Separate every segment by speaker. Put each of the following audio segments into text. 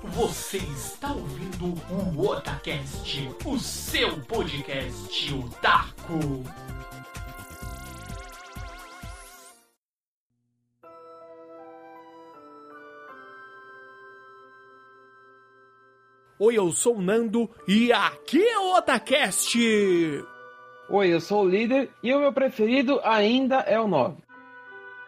Speaker 1: Você está ouvindo o Otacast, o seu podcast otaku. Oi, eu sou o Nando e aqui é o Otacast.
Speaker 2: Oi, eu sou o líder e o meu preferido ainda é o 9.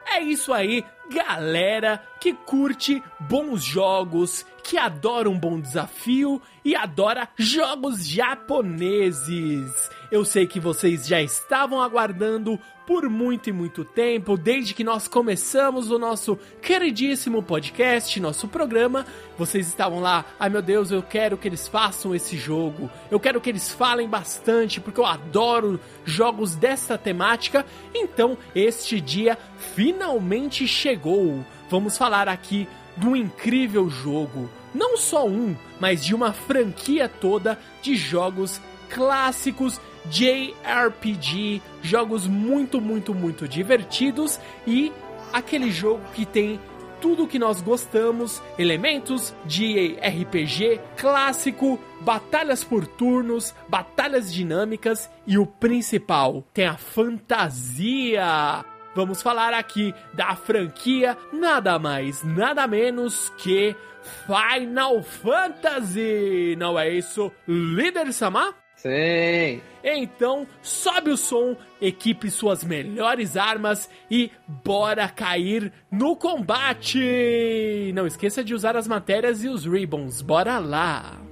Speaker 1: É isso aí, galera que curte bons jogos, que adora um bom desafio e adora jogos japoneses. Eu sei que vocês já estavam aguardando por muito e muito tempo, desde que nós começamos o nosso queridíssimo podcast, nosso programa. Vocês estavam lá, ai meu Deus, eu quero que eles façam esse jogo, eu quero que eles falem bastante, porque eu adoro jogos dessa temática. Então, este dia finalmente chegou. Vamos falar aqui do incrível jogo, não só um, mas de uma franquia toda de jogos clássicos JRPG, jogos muito, muito, muito divertidos e aquele jogo que tem tudo que nós gostamos, elementos de RPG clássico, batalhas por turnos, batalhas dinâmicas e o principal, tem a fantasia. Vamos falar aqui da franquia nada mais, nada menos que Final Fantasy. Não é isso, líder Samar?
Speaker 2: Sim.
Speaker 1: Então, sobe o som, equipe suas melhores armas e bora cair no combate! Não esqueça de usar as matérias e os ribbons. Bora lá!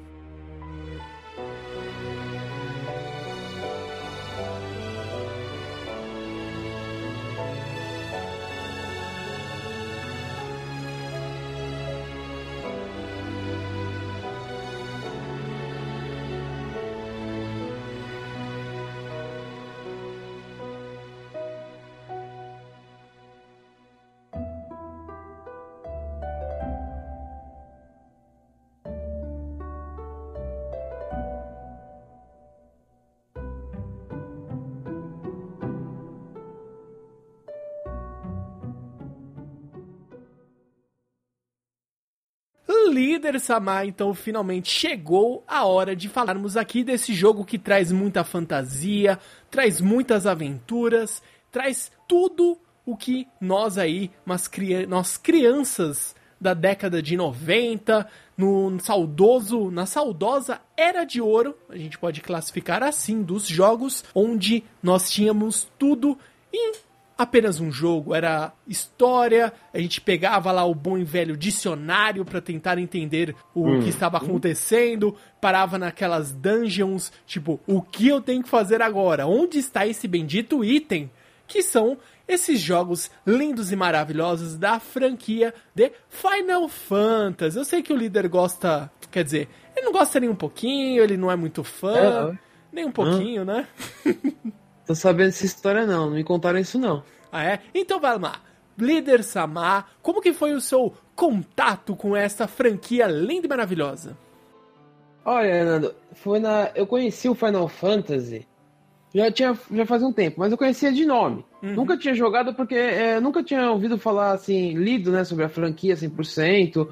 Speaker 1: Líder Samar, então finalmente chegou a hora de falarmos aqui desse jogo que traz muita fantasia, traz muitas aventuras, traz tudo o que nós aí, mas nós crianças da década de 90, no saudoso, na saudosa era de ouro, a gente pode classificar assim, dos jogos onde nós tínhamos tudo e apenas um jogo, era história, a gente pegava lá o bom e velho dicionário para tentar entender o hum. que estava acontecendo, parava naquelas dungeons, tipo, o que eu tenho que fazer agora? Onde está esse bendito item? Que são esses jogos lindos e maravilhosos da franquia de Final Fantasy. Eu sei que o líder gosta, quer dizer, ele não gosta nem um pouquinho, ele não é muito fã, é. nem um pouquinho, né?
Speaker 2: Tô sabendo essa história não, não me contaram isso não.
Speaker 1: Ah é? Então vai lá. Líder Samar, como que foi o seu contato com essa franquia linda e maravilhosa?
Speaker 2: Olha, Nando, foi na. Eu conheci o Final Fantasy. Já tinha. Já faz um tempo, mas eu conhecia de nome. Uhum. Nunca tinha jogado porque é, nunca tinha ouvido falar assim, lido, né, sobre a franquia 100%.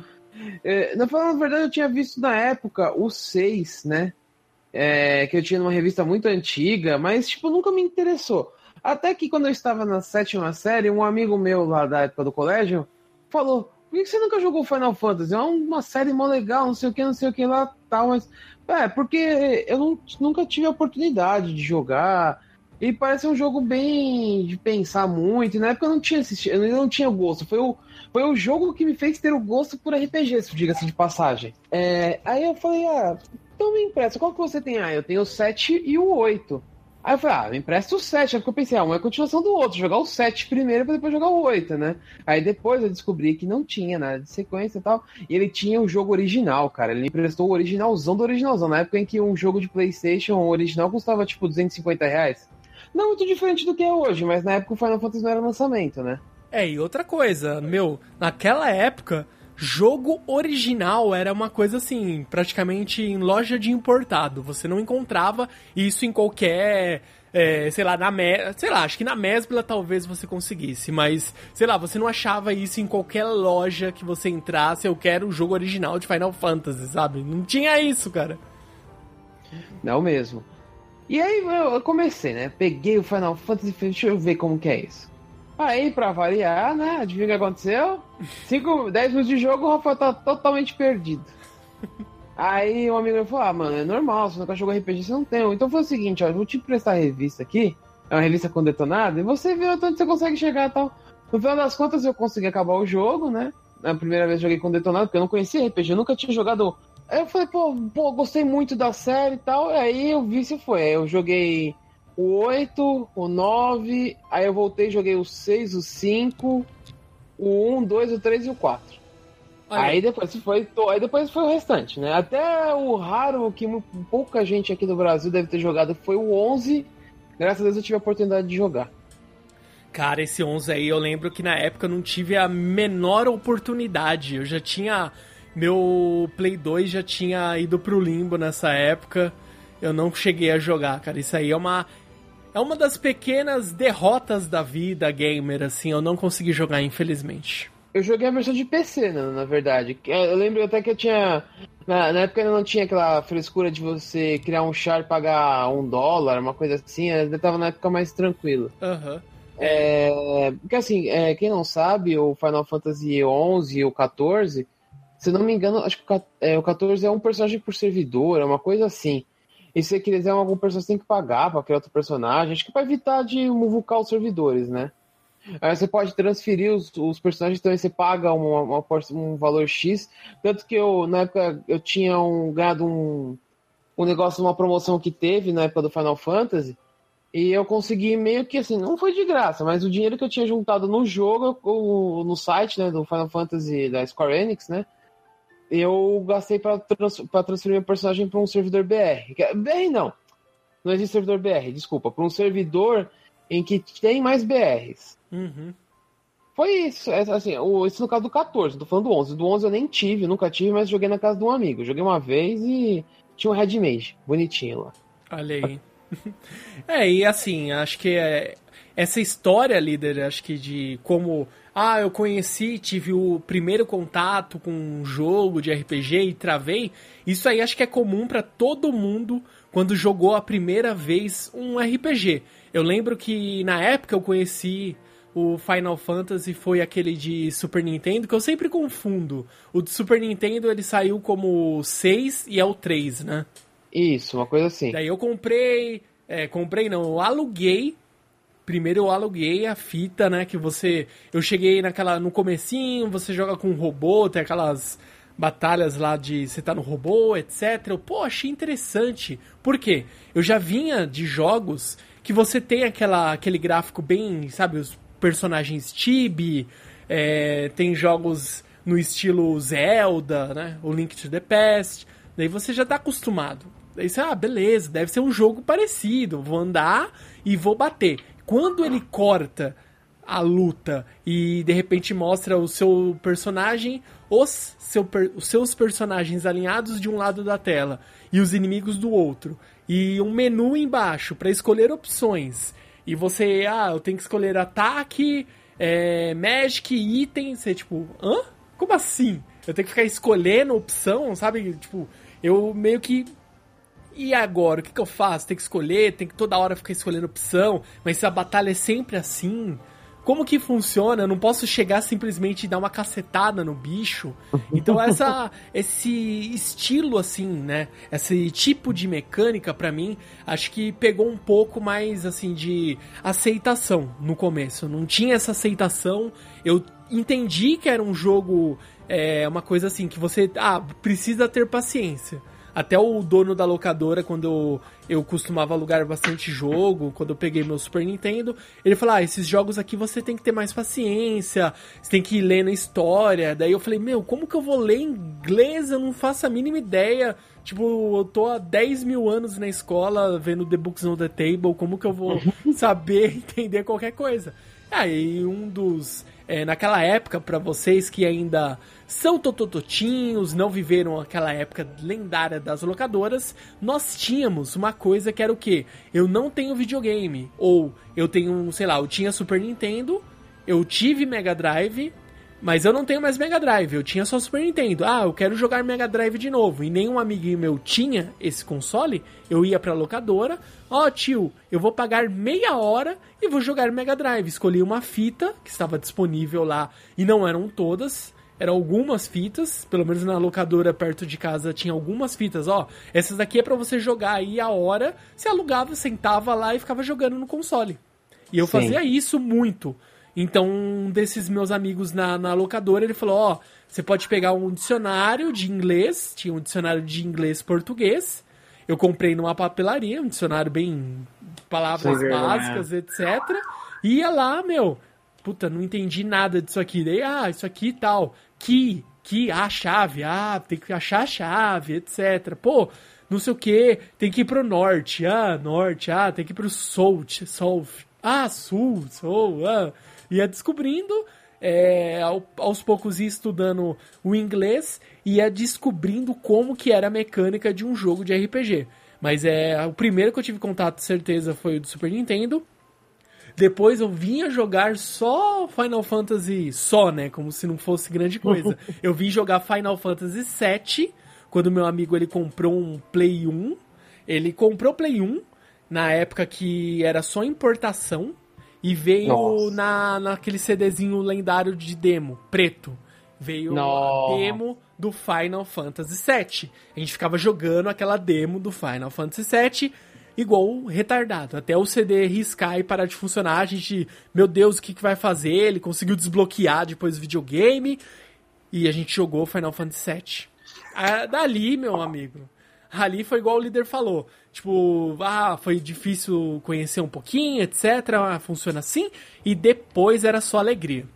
Speaker 2: É, na verdade, eu tinha visto na época o 6, né? É, que eu tinha numa revista muito antiga, mas, tipo, nunca me interessou. Até que quando eu estava na sétima série, um amigo meu lá da época do colégio falou: por que você nunca jogou Final Fantasy? É uma série mó legal, não sei o que, não sei o que lá, tal, mas. É, porque eu não, nunca tive a oportunidade de jogar. E parece um jogo bem de pensar muito. E na época eu não tinha assistido, eu não tinha gosto. Foi o, foi o jogo que me fez ter o gosto por RPG, se diga-se de passagem. É, aí eu falei, ah, então me empresta. Qual que você tem? Ah, eu tenho o 7 e o 8. Aí eu falei, ah, me empresta o 7. Aí eu pensei, ah, um é a continuação do outro. Jogar o 7 primeiro pra depois jogar o 8, né? Aí depois eu descobri que não tinha nada de sequência e tal. E ele tinha o jogo original, cara. Ele emprestou o originalzão do originalzão. Na época em que um jogo de PlayStation original custava tipo 250 reais. Não muito diferente do que é hoje, mas na época o Final Fantasy não era lançamento, né?
Speaker 1: É, e outra coisa, meu, naquela época jogo original era uma coisa assim, praticamente em loja de importado. Você não encontrava isso em qualquer é, sei lá, na me... sei lá, acho que na Mesbla talvez você conseguisse, mas sei lá, você não achava isso em qualquer loja que você entrasse, eu quero o jogo original de Final Fantasy, sabe? Não tinha isso, cara.
Speaker 2: Não mesmo. E aí eu comecei, né? Peguei o Final Fantasy e deixa eu ver como que é isso. Aí, pra variar, né? Adivinha o que aconteceu? 5, 10 minutos de jogo, o Rafael tá totalmente perdido. Aí um amigo falou: Ah, mano, é normal, você nunca jogou RPG, você não tem. Então foi o seguinte: ó, eu vou te emprestar a revista aqui, é uma revista com detonado, e você vê onde você consegue chegar e tal. No final das contas, eu consegui acabar o jogo, né? Na primeira vez joguei com detonado, porque eu não conhecia RPG, eu nunca tinha jogado. Aí eu falei, pô, pô, gostei muito da série e tal. E aí o vício foi. Aí eu joguei o 8, o 9, aí eu voltei joguei o 6, o 5, o 1, 2, o 3 e o 4. Olha. Aí depois foi, aí depois foi o restante, né? Até o raro que pouca gente aqui do Brasil deve ter jogado foi o 11. Graças a Deus eu tive a oportunidade de jogar.
Speaker 1: Cara, esse 11 aí eu lembro que na época eu não tive a menor oportunidade. Eu já tinha meu Play 2 já tinha ido pro limbo nessa época. Eu não cheguei a jogar, cara. Isso aí é uma é uma das pequenas derrotas da vida gamer assim. Eu não consegui jogar, infelizmente.
Speaker 2: Eu joguei a versão de PC, né, na verdade. Eu lembro até que eu tinha. Na, na, época ainda não tinha aquela frescura de você criar um char e pagar um dólar, uma coisa assim. Eu tava na época mais tranquilo.
Speaker 1: Uhum.
Speaker 2: É, porque assim, é, quem não sabe, o Final Fantasy XI e o 14, se não me engano, acho que o, é, o 14 é um personagem por servidor, é uma coisa assim. E se você quiser algum personagem, você tem que pagar pra criar outro personagem. Acho que pra evitar de muvucar os servidores, né? Aí você pode transferir os, os personagens, então você paga uma, uma, um valor X. Tanto que eu, na época, eu tinha um, ganhado um, um negócio, uma promoção que teve na época do Final Fantasy. E eu consegui meio que assim, não foi de graça, mas o dinheiro que eu tinha juntado no jogo, no site né, do Final Fantasy da Square Enix, né? Eu gastei para trans, transferir meu personagem para um servidor BR. BR não. Não existe servidor BR, desculpa. Para um servidor em que tem mais BRs.
Speaker 1: Uhum.
Speaker 2: Foi isso, é, assim, o, isso no caso do 14, tô falando do 11. Do 11 eu nem tive, nunca tive, mas joguei na casa de um amigo. Joguei uma vez e tinha um Red Mage, bonitinho lá.
Speaker 1: Olha aí. é, e assim, acho que é, essa história, líder, acho que de como. Ah, eu conheci, tive o primeiro contato com um jogo de RPG e travei. Isso aí acho que é comum para todo mundo quando jogou a primeira vez um RPG. Eu lembro que na época eu conheci o Final Fantasy foi aquele de Super Nintendo, que eu sempre confundo. O de Super Nintendo ele saiu como 6 e é o 3, né?
Speaker 2: Isso, uma coisa assim.
Speaker 1: Daí eu comprei. É, comprei não, eu aluguei. Primeiro eu aluguei a fita, né? Que você. Eu cheguei naquela. No comecinho, você joga com um robô, tem aquelas batalhas lá de você tá no robô, etc. Eu, pô, achei interessante. Por quê? Eu já vinha de jogos que você tem aquela, aquele gráfico bem, sabe, os personagens chibi, é, tem jogos no estilo Zelda, né, o Link to the Past, daí você já tá acostumado. Daí você, ah, beleza, deve ser um jogo parecido, vou andar e vou bater. Quando ele corta a luta e de repente mostra o seu personagem, os, seu, os seus personagens alinhados de um lado da tela e os inimigos do outro, e um menu embaixo para escolher opções. E você, ah, eu tenho que escolher ataque, é, magic, item. Você, tipo, hã? Como assim? Eu tenho que ficar escolhendo opção, sabe? Tipo, eu meio que. E agora? O que, que eu faço? Tem que escolher, tem que toda hora ficar escolhendo opção, mas se a batalha é sempre assim como que funciona? Eu não posso chegar simplesmente e dar uma cacetada no bicho. Então essa esse estilo assim, né? Esse tipo de mecânica para mim, acho que pegou um pouco mais assim de aceitação no começo. Não tinha essa aceitação. Eu entendi que era um jogo é uma coisa assim que você ah, precisa ter paciência. Até o dono da locadora, quando eu, eu costumava alugar bastante jogo, quando eu peguei meu Super Nintendo, ele falou: Ah, esses jogos aqui você tem que ter mais paciência, você tem que ir lendo a história. Daí eu falei: Meu, como que eu vou ler inglês? Eu não faço a mínima ideia. Tipo, eu tô há 10 mil anos na escola vendo The Books on the Table, como que eu vou saber entender qualquer coisa? Aí um dos é, naquela época, para vocês que ainda são totototinhos, não viveram aquela época lendária das locadoras, nós tínhamos uma coisa que era o quê? Eu não tenho videogame. Ou eu tenho, sei lá, eu tinha Super Nintendo, eu tive Mega Drive, mas eu não tenho mais Mega Drive, eu tinha só Super Nintendo. Ah, eu quero jogar Mega Drive de novo. E nenhum amiguinho meu tinha esse console. Eu ia pra locadora. Ó, oh, tio, eu vou pagar meia hora e vou jogar Mega Drive. Escolhi uma fita que estava disponível lá e não eram todas. Eram algumas fitas, pelo menos na locadora perto de casa tinha algumas fitas, ó. Essas daqui é para você jogar aí a hora. Você alugava, sentava lá e ficava jogando no console. E eu Sim. fazia isso muito. Então, um desses meus amigos na, na locadora, ele falou, ó, você pode pegar um dicionário de inglês, tinha um dicionário de inglês-português, eu comprei numa papelaria, um dicionário bem palavras Sim, básicas, é. etc. Ia lá, meu, puta, não entendi nada disso aqui. Daí, ah, isso aqui e tal. Que, que, ah, chave, ah, tem que achar a chave, etc. Pô, não sei o que, tem que ir pro norte, ah, norte, ah, tem que ir pro sul, sul, ah, sul, sul, ah ia descobrindo, é, aos poucos ia estudando o inglês ia descobrindo como que era a mecânica de um jogo de RPG. Mas é o primeiro que eu tive contato, certeza, foi o do Super Nintendo. Depois eu vinha jogar só Final Fantasy, só, né? Como se não fosse grande coisa. eu vim jogar Final Fantasy VII, quando meu amigo ele comprou um Play 1. Ele comprou o Play 1 na época que era só importação. E veio na, naquele CDzinho lendário de demo, preto. Veio Nossa. a demo do Final Fantasy VII. A gente ficava jogando aquela demo do Final Fantasy VII igual retardado. Até o CD riscar e parar de funcionar, a gente, meu Deus, o que, que vai fazer? Ele conseguiu desbloquear depois o videogame e a gente jogou Final Fantasy VII. Ah, dali, meu amigo, ali foi igual o líder falou. Tipo, ah, foi difícil conhecer um pouquinho, etc. Ah, funciona assim. E depois era só alegria.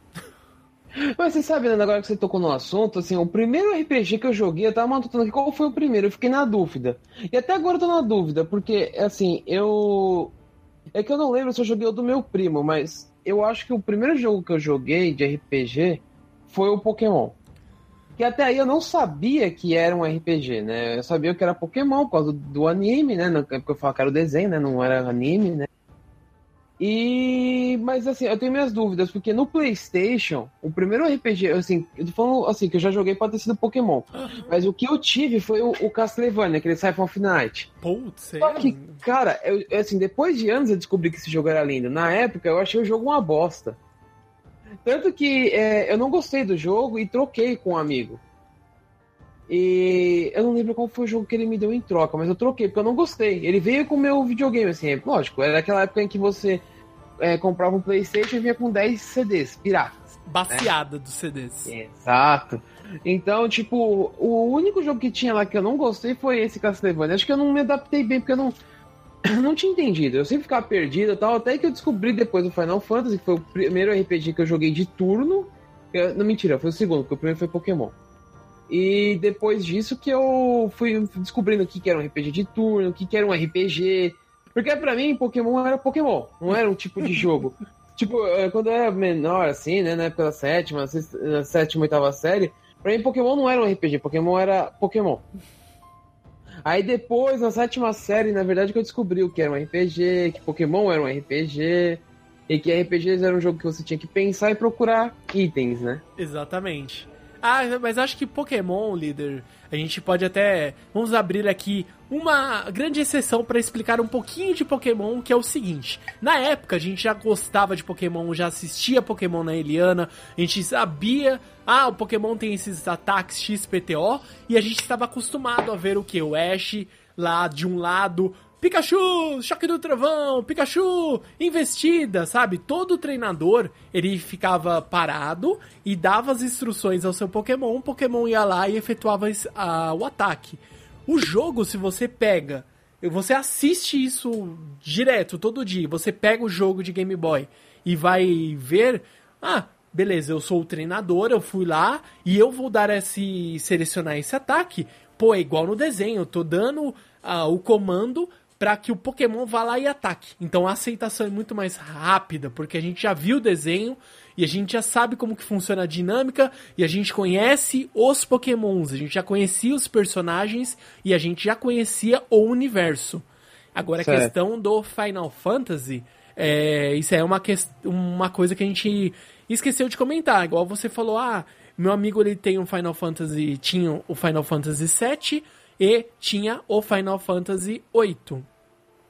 Speaker 2: Mas você sabe, né, agora que você tocou no assunto, assim, o primeiro RPG que eu joguei, eu tava matutando aqui qual foi o primeiro, eu fiquei na dúvida. E até agora eu tô na dúvida, porque, assim, eu. É que eu não lembro se eu joguei o do meu primo, mas eu acho que o primeiro jogo que eu joguei de RPG foi o Pokémon. Que até aí eu não sabia que era um RPG, né? Eu sabia que era Pokémon por causa do, do anime, né? Porque eu falava que era o desenho, né? Não era anime, né? E. Mas assim, eu tenho minhas dúvidas, porque no PlayStation, o primeiro RPG, assim, eu tô falando assim, que eu já joguei pode ter sido Pokémon. Mas o que eu tive foi o, o Castlevania, aquele Siphon of Night.
Speaker 1: Putz,
Speaker 2: Só que, cara, eu, assim, depois de anos eu descobri que esse jogo era lindo. Na época eu achei o jogo uma bosta. Tanto que é, eu não gostei do jogo e troquei com um amigo. E eu não lembro qual foi o jogo que ele me deu em troca, mas eu troquei porque eu não gostei. Ele veio com o meu videogame, assim, lógico, era aquela época em que você é, comprava um PlayStation e vinha com 10 CDs piratas.
Speaker 1: Baseada né? dos CDs.
Speaker 2: Exato. Então, tipo, o único jogo que tinha lá que eu não gostei foi esse Castlevania. Acho que eu não me adaptei bem, porque eu não, não tinha entendido. Eu sempre ficava perdido e tal, até que eu descobri depois do Final Fantasy, que foi o primeiro RPG que eu joguei de turno. Eu, não, mentira, foi o segundo, porque o primeiro foi Pokémon. E depois disso que eu fui descobrindo o que, que era um RPG de turno, o que, que era um RPG. Porque para mim, Pokémon era Pokémon, não era um tipo de jogo. tipo, é, quando eu era menor, assim, né, na época da sétima, na sétima, oitava série, pra mim Pokémon não era um RPG, Pokémon era Pokémon. Aí depois, na sétima série, na verdade, que eu descobri o que era um RPG, que Pokémon era um RPG, e que RPGs era um jogo que você tinha que pensar e procurar itens, né?
Speaker 1: Exatamente. Ah, mas acho que Pokémon, líder, a gente pode até. Vamos abrir aqui uma grande exceção para explicar um pouquinho de Pokémon, que é o seguinte: na época a gente já gostava de Pokémon, já assistia Pokémon na Eliana, a gente sabia, ah, o Pokémon tem esses ataques XPTO, e a gente estava acostumado a ver o que? O Ash lá de um lado, Pikachu, choque do trovão, Pikachu, investida, sabe? Todo treinador, ele ficava parado e dava as instruções ao seu Pokémon, o Pokémon ia lá e efetuava a, o ataque. O jogo, se você pega, você assiste isso direto, todo dia, você pega o jogo de Game Boy e vai ver, ah, beleza, eu sou o treinador, eu fui lá e eu vou dar esse, selecionar esse ataque, pô, é igual no desenho, eu tô dando ah, o comando para que o Pokémon vá lá e ataque. Então a aceitação é muito mais rápida, porque a gente já viu o desenho e a gente já sabe como que funciona a dinâmica e a gente conhece os Pokémons, a gente já conhecia os personagens e a gente já conhecia o universo. Agora certo. a questão do Final Fantasy, é, isso é uma, que, uma coisa que a gente esqueceu de comentar. Igual você falou, ah, meu amigo ele tem um Final Fantasy, tinha o Final Fantasy VII e tinha o Final Fantasy VIII.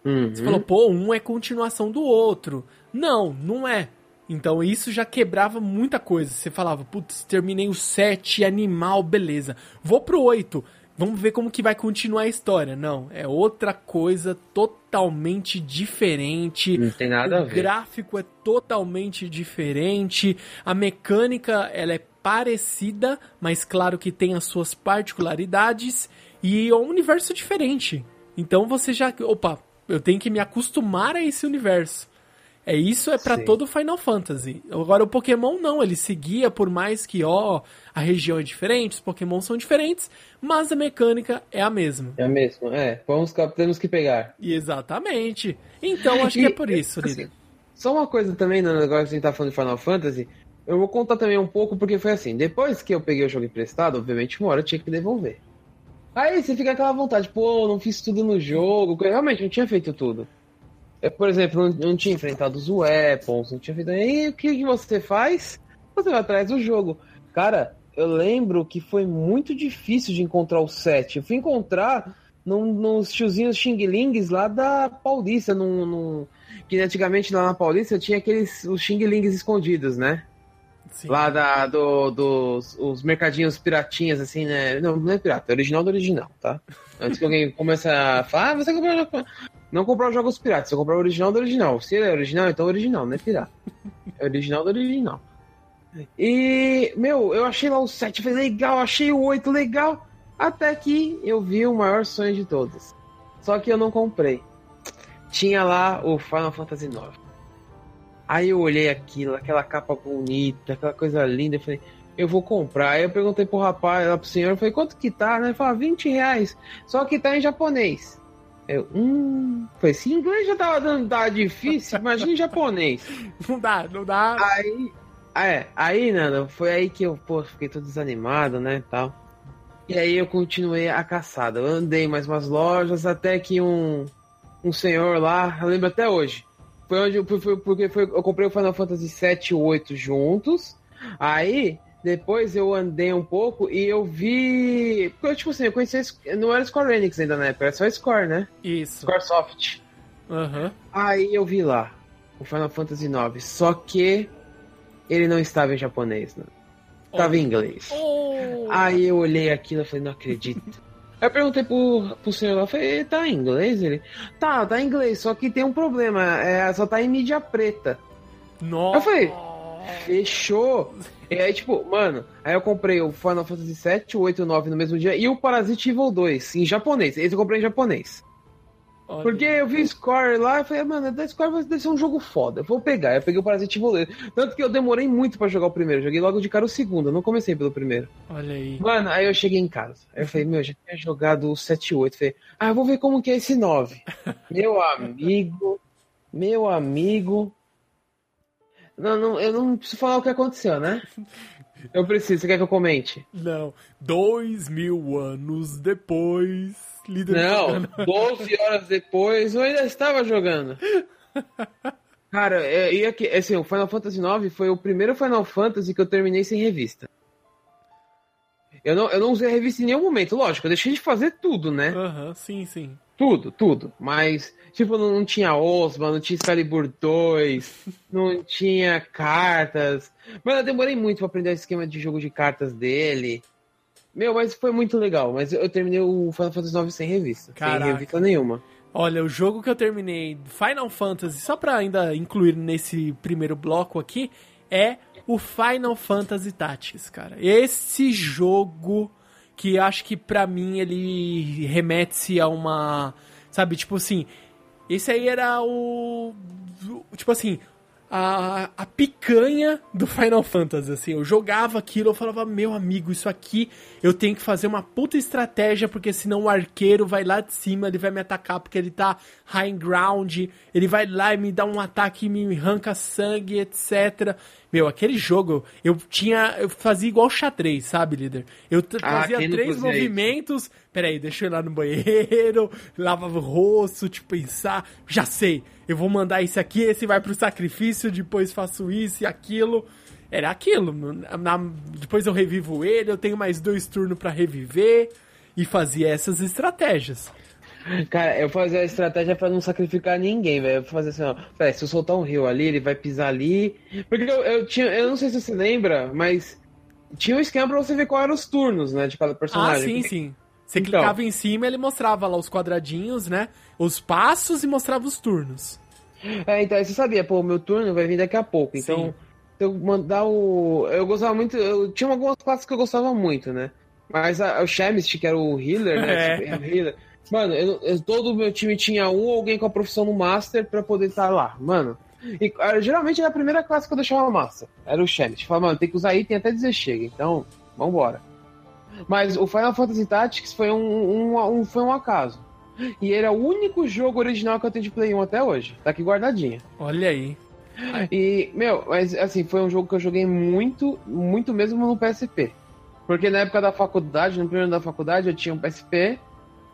Speaker 1: Uhum. Você falou, pô, um é continuação do outro. Não, não é. Então isso já quebrava muita coisa. Você falava, putz, terminei o 7, animal, beleza. Vou pro 8. Vamos ver como que vai continuar a história. Não, é outra coisa totalmente diferente.
Speaker 2: Não tem nada
Speaker 1: o
Speaker 2: a ver.
Speaker 1: O gráfico é totalmente diferente. A mecânica, ela é parecida, mas claro que tem as suas particularidades. E é um universo diferente. Então você já. Opa, eu tenho que me acostumar a esse universo. É isso é para todo Final Fantasy. Agora o Pokémon não, ele seguia por mais que ó, a região é diferente, os Pokémon são diferentes, mas a mecânica é a mesma.
Speaker 2: É a mesma, é. Vamos temos que pegar.
Speaker 1: Exatamente. Então acho e, que é por isso, assim,
Speaker 2: Só uma coisa também no negócio que a gente tá falando de Final Fantasy, eu vou contar também um pouco porque foi assim, depois que eu peguei o jogo emprestado, obviamente uma hora eu tinha que devolver. Aí você fica aquela vontade, pô, não fiz tudo no jogo, realmente não tinha feito tudo. Eu, por exemplo, não, não, tinha enfrentado os weapons, não tinha feito. E o que, que você faz? Você vai atrás do jogo. Cara, eu lembro que foi muito difícil de encontrar o set. Eu fui encontrar num, nos tiozinhos Xing Lings lá da Paulista, num, num, que antigamente lá na Paulista tinha aqueles os Xing Lings escondidos, né? Sim. Lá da, do, dos os mercadinhos piratinhas, assim, né? Não, não é pirata, é original do original, tá? Antes que alguém comece a falar, ah, você comprou. Não comprar os jogos piratas, você comprar o original do original. Se ele é original, então é original, não é pirata. É original do original. E, meu, eu achei lá o 7, foi legal, achei o 8 legal. Até que eu vi o maior sonho de todos. Só que eu não comprei. Tinha lá o Final Fantasy IX. Aí eu olhei aquilo, aquela capa bonita, aquela coisa linda, eu falei, eu vou comprar. Aí eu perguntei pro rapaz, lá pro senhor, eu falei, quanto que tá? Né? Ele falou, 20 reais. Só que tá em japonês. Eu, hum. Falei, se inglês já tava dando tá difícil, imagina em japonês.
Speaker 1: Não dá, não dá.
Speaker 2: Aí. É, aí, Nanda, foi aí que eu, pô, fiquei todo desanimado, né, tal. E aí eu continuei a caçada. Eu andei mais umas lojas até que um, um senhor lá, eu lembro até hoje, foi onde foi, porque foi, eu comprei o Final Fantasy 7 e 8 juntos. Aí, depois eu andei um pouco e eu vi. Porque, tipo assim, eu conhecia. Não era Square Enix ainda na época, era só Score, né?
Speaker 1: Isso.
Speaker 2: Squaresoft.
Speaker 1: Uhum.
Speaker 2: Aí eu vi lá o Final Fantasy IX. Só que ele não estava em japonês, né? Estava oh. em inglês. Oh. Aí eu olhei aquilo e falei, não acredito. Aí eu perguntei pro, pro senhor lá, falei, tá em inglês? Ele, tá, tá em inglês, só que tem um problema, é, só tá em mídia preta.
Speaker 1: Nossa.
Speaker 2: Eu falei, fechou. E aí, tipo, mano, aí eu comprei o Final Fantasy VII, o 8 e o 9 no mesmo dia e o Parasite Evil 2 em japonês. Esse eu comprei em japonês. Olha. Porque eu vi Score lá e falei, mano, da Score deve ser um jogo foda. Eu vou pegar. Eu peguei o Parasite Evil Tanto que eu demorei muito para jogar o primeiro. Joguei logo de cara o segundo. Eu não comecei pelo primeiro.
Speaker 1: Olha aí.
Speaker 2: Mano, aí eu cheguei em casa. Aí eu falei, meu, já tinha jogado o 7 e 8. Falei, ah, eu vou ver como que é esse 9. meu amigo, meu amigo. Não, não, eu não preciso falar o que aconteceu, né? Eu preciso, você quer que eu comente?
Speaker 1: Não. Dois mil anos depois
Speaker 2: líder Não, 12 horas depois eu ainda estava jogando. Cara, é, e aqui, assim, o Final Fantasy IX foi o primeiro Final Fantasy que eu terminei sem revista. Eu não, eu não usei a revista em nenhum momento, lógico, eu deixei de fazer tudo, né?
Speaker 1: Aham, uhum, sim, sim.
Speaker 2: Tudo, tudo. Mas, tipo, não, não tinha Osma, não tinha Excalibur 2, não tinha cartas. Mas eu demorei muito pra aprender o esquema de jogo de cartas dele. Meu, mas foi muito legal. Mas eu terminei o Final Fantasy IX sem revista. Caraca. Sem revista nenhuma.
Speaker 1: Olha, o jogo que eu terminei, Final Fantasy, só pra ainda incluir nesse primeiro bloco aqui, é o Final Fantasy Tactics, cara. Esse jogo que acho que pra mim ele remete-se a uma. Sabe, tipo assim. Esse aí era o. Tipo assim, a, a picanha do Final Fantasy, assim. Eu jogava aquilo, eu falava, meu amigo, isso aqui eu tenho que fazer uma puta estratégia, porque senão o arqueiro vai lá de cima, ele vai me atacar porque ele tá high ground, ele vai lá e me dá um ataque, me arranca sangue, etc. Meu, aquele jogo, eu tinha. Eu fazia igual xadrez, sabe, líder? Eu ah, fazia três movimentos. Isso? Peraí, deixa eu ir lá no banheiro, lavava o rosto, tipo, pensar. Já sei, eu vou mandar esse aqui, esse vai pro sacrifício, depois faço isso e aquilo. Era aquilo. Na, depois eu revivo ele, eu tenho mais dois turnos para reviver. E fazia essas estratégias.
Speaker 2: Cara, eu fazia a estratégia para não sacrificar ninguém, velho. Eu fazia assim, ó. Peraí, se eu soltar um rio ali, ele vai pisar ali. Porque eu, eu, tinha. Eu não sei se você lembra, mas tinha um esquema pra você ver qual eram os turnos, né? De cada personagem.
Speaker 1: Ah, sim,
Speaker 2: porque...
Speaker 1: sim. Você então, clicava em cima ele mostrava lá os quadradinhos, né? Os passos e mostrava os turnos.
Speaker 2: É, então você sabia, pô, o meu turno vai vir daqui a pouco. Então, sim. eu mandar o. Eu gostava muito. Eu tinha algumas classes que eu gostava muito, né? Mas a, o Chemist, que era o healer, né? É. Tipo, healer, Mano, eu, eu, todo o meu time tinha um ou alguém com a profissão no Master pra poder estar lá. Mano. E ah, geralmente era a primeira classe que eu deixava Master. Era o Chemist. Falava, mano, tem que usar item até dizer chega. Então, vambora. Mas o Final Fantasy Tactics foi um, um, um, foi um acaso. E ele é o único jogo original que eu tenho de Play 1 até hoje. Tá aqui guardadinho.
Speaker 1: Olha aí.
Speaker 2: E, meu, mas assim, foi um jogo que eu joguei muito, muito mesmo no PSP. Porque na época da faculdade, no primeiro da faculdade, eu tinha um PSP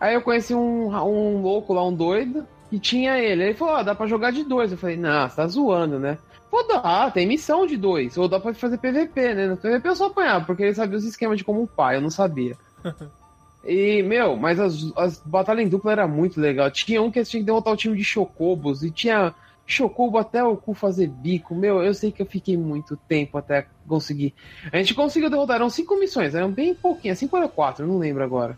Speaker 2: Aí eu conheci um, um louco lá, um doido, e tinha ele. Ele falou, ó, oh, dá pra jogar de dois. Eu falei, não, você tá zoando, né? Pô, dá, tem missão de dois. Ou dá pra fazer PVP, né? No PVP eu só apanhava, porque ele sabia os esquemas de como um pai, eu não sabia. e, meu, mas as, as batalhas em dupla era muito legal. Tinha um que tinha que derrotar o time de Chocobos, e tinha Chocobo até o cu fazer bico. Meu, eu sei que eu fiquei muito tempo até conseguir. A gente conseguiu derrotar, eram cinco missões, eram bem pouquinhas, cinco ou quatro, não lembro agora.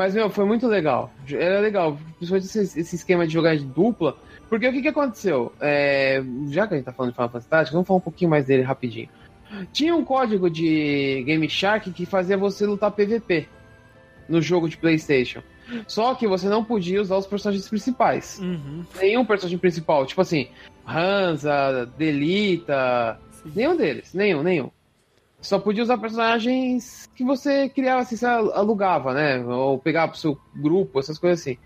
Speaker 2: Mas, meu, foi muito legal. Era legal, principalmente esse, esse esquema de jogar de dupla. Porque o que, que aconteceu? É, já que a gente tá falando de Final Fantasy vamos falar um pouquinho mais dele rapidinho. Tinha um código de Game Shark que fazia você lutar PVP no jogo de PlayStation. Só que você não podia usar os personagens principais. Uhum. Nenhum personagem principal. Tipo assim, Hansa, Delita. Sim. Nenhum deles. Nenhum, nenhum só podia usar personagens que você criava, assim, você alugava, né? Ou pegava pro seu grupo, essas coisas assim.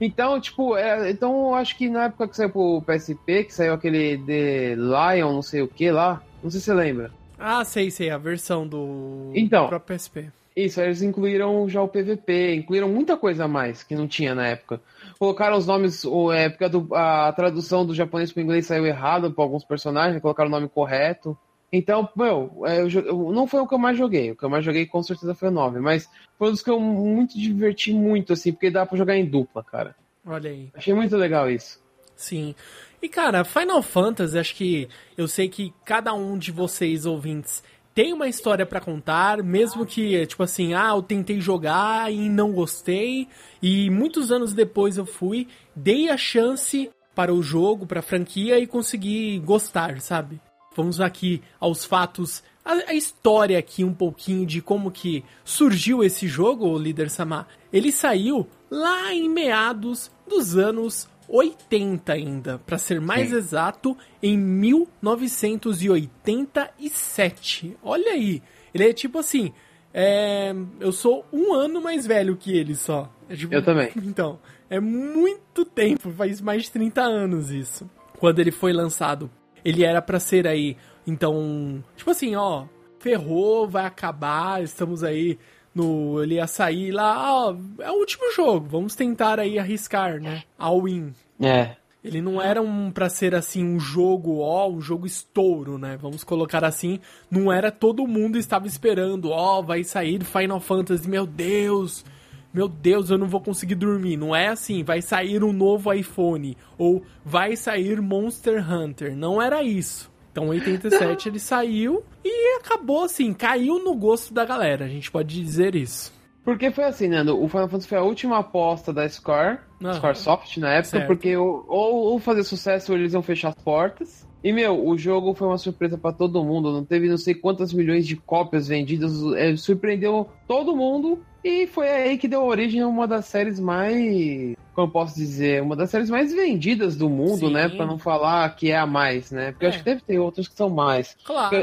Speaker 2: Então, tipo, é, então eu acho que na época que saiu pro PSP, que saiu aquele The Lion, não sei o que lá, não sei se você lembra.
Speaker 1: Ah, sei, sei, a versão do,
Speaker 2: então,
Speaker 1: próprio PSP.
Speaker 2: Isso, eles incluíram já o PVP, incluíram muita coisa a mais que não tinha na época. Colocaram os nomes, a época do, a tradução do japonês para inglês saiu errado para alguns personagens, colocaram o nome correto. Então, meu, é, eu, não foi o que eu mais joguei. O que eu mais joguei com certeza foi o 9. Mas foi um dos que eu muito diverti muito, assim, porque dá pra jogar em dupla, cara.
Speaker 1: Olha aí.
Speaker 2: Achei muito legal isso.
Speaker 1: Sim. E, cara, Final Fantasy, acho que eu sei que cada um de vocês, ouvintes, tem uma história para contar, mesmo que, tipo assim, ah, eu tentei jogar e não gostei, e muitos anos depois eu fui, dei a chance para o jogo, para a franquia e consegui gostar, sabe? Vamos aqui aos fatos, a, a, história aqui um pouquinho de como que surgiu esse jogo, o Líder Sama. Ele saiu lá em meados dos anos 80 ainda, para ser mais Sim. exato, em 1987. Olha aí, ele é tipo assim, é, eu sou um ano mais velho que ele só.
Speaker 2: É
Speaker 1: tipo,
Speaker 2: eu também.
Speaker 1: Então, é muito tempo, faz mais de 30 anos isso. Quando ele foi lançado ele era para ser aí, então, tipo assim, ó, ferrou, vai acabar, estamos aí no. Ele ia sair lá, ó, é o último jogo, vamos tentar aí arriscar, né? All win.
Speaker 2: É.
Speaker 1: Ele não era um para ser assim um jogo, ó, um jogo estouro, né? Vamos colocar assim, não era todo mundo estava esperando, ó, vai sair Final Fantasy, meu Deus, meu Deus, eu não vou conseguir dormir. Não é assim, vai sair um novo iPhone ou vai sair Monster Hunter. Não era isso. Então, 87 ele saiu e acabou assim, caiu no gosto da galera. A gente pode dizer isso.
Speaker 2: Porque foi assim, Nando, o Final Fantasy foi a última aposta da Square,
Speaker 1: Aham.
Speaker 2: Squaresoft na época,
Speaker 1: Certo.
Speaker 2: porque ou, ou fazer sucesso ou eles iam fechar as portas. E, meu, o jogo foi uma surpresa pra todo mundo. Não teve não sei quantas milhões de cópias vendidas. é, surpreendeu todo mundo. E foi aí que deu origem a uma das séries mais. Como eu posso dizer? Uma das séries mais vendidas do mundo,
Speaker 1: Sim.
Speaker 2: né? Pra não falar que é a mais, né? Porque
Speaker 1: É.
Speaker 2: acho que deve ter outras que são mais.
Speaker 1: Claro.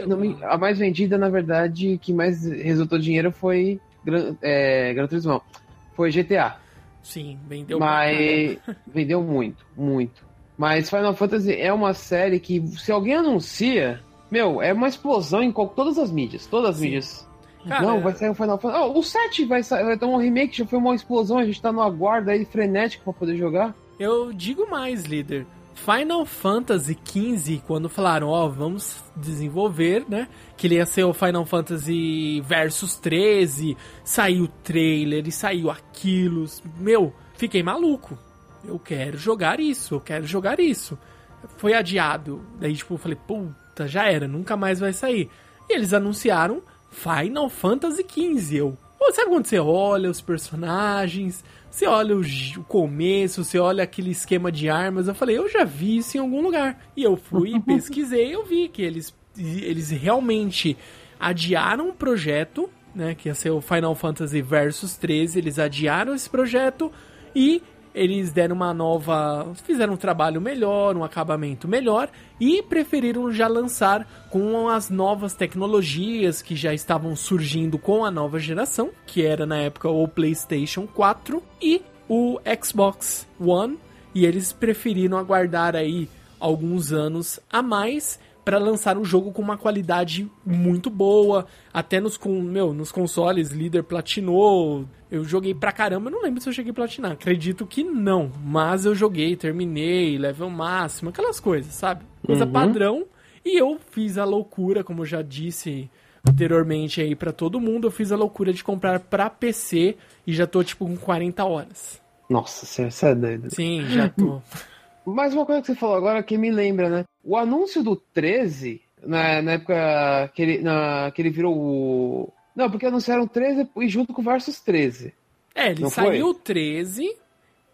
Speaker 2: A mais vendida, na verdade, que mais resultou dinheiro foi Gran, é, Gran Turismo. Foi GTA.
Speaker 1: Sim, vendeu.
Speaker 2: Mas vendeu muito, muito. Mas Final Fantasy é uma série que, se alguém anuncia, meu, é uma explosão em todas as mídias. Todas as
Speaker 1: Sim.
Speaker 2: mídias.
Speaker 1: Cara,
Speaker 2: não, vai sair o Final Fantasy. Oh, o 7 vai, sa- vai ter um remake, já foi uma explosão, a gente tá no aguardo aí frenético pra poder jogar.
Speaker 1: Eu digo mais, líder. Final Fantasy XV, quando falaram, ó, vamos desenvolver, né? Que ele ia ser o Final Fantasy Versus 13, saiu o trailer e saiu aquilo. Meu, fiquei maluco. Eu quero jogar isso, eu quero jogar isso. Foi adiado. Daí, tipo, eu falei, puta, já era, nunca mais vai sair. E eles anunciaram Final Fantasy XV. Eu, pô, sabe quando você olha os personagens, você olha o, o começo, você olha aquele esquema de armas. Eu falei, eu já vi isso em algum lugar. E eu fui e pesquisei, eu vi que eles, eles realmente adiaram o projeto, né? Que ia ser o Final Fantasy Versus 13. Eles adiaram esse projeto e eles deram uma nova. fizeram um trabalho melhor, um acabamento melhor e preferiram já lançar com as novas tecnologias que já estavam surgindo com a nova geração, que era na época o PlayStation 4 e o Xbox One, e eles preferiram aguardar aí alguns anos a mais para lançar um jogo com uma qualidade muito boa, até nos com, meu, nos consoles líder platinou. Eu joguei pra caramba, eu não lembro se eu cheguei a platinar. Acredito que não, mas eu joguei, terminei, level máximo, aquelas coisas, sabe? Coisa
Speaker 2: Uhum.
Speaker 1: padrão. E eu fiz a loucura, como eu já disse anteriormente aí pra todo mundo, eu fiz a loucura de comprar pra PC e já tô tipo com 40 horas.
Speaker 2: Nossa, você é doido.
Speaker 1: Sim, já tô.
Speaker 2: Mas uma coisa que você falou agora que me lembra, né? O anúncio do 13, na, na época que ele, na, que ele virou o. Não, porque anunciaram o 13 e junto com o Versus 13.
Speaker 1: É, ele
Speaker 2: Não
Speaker 1: saiu 13.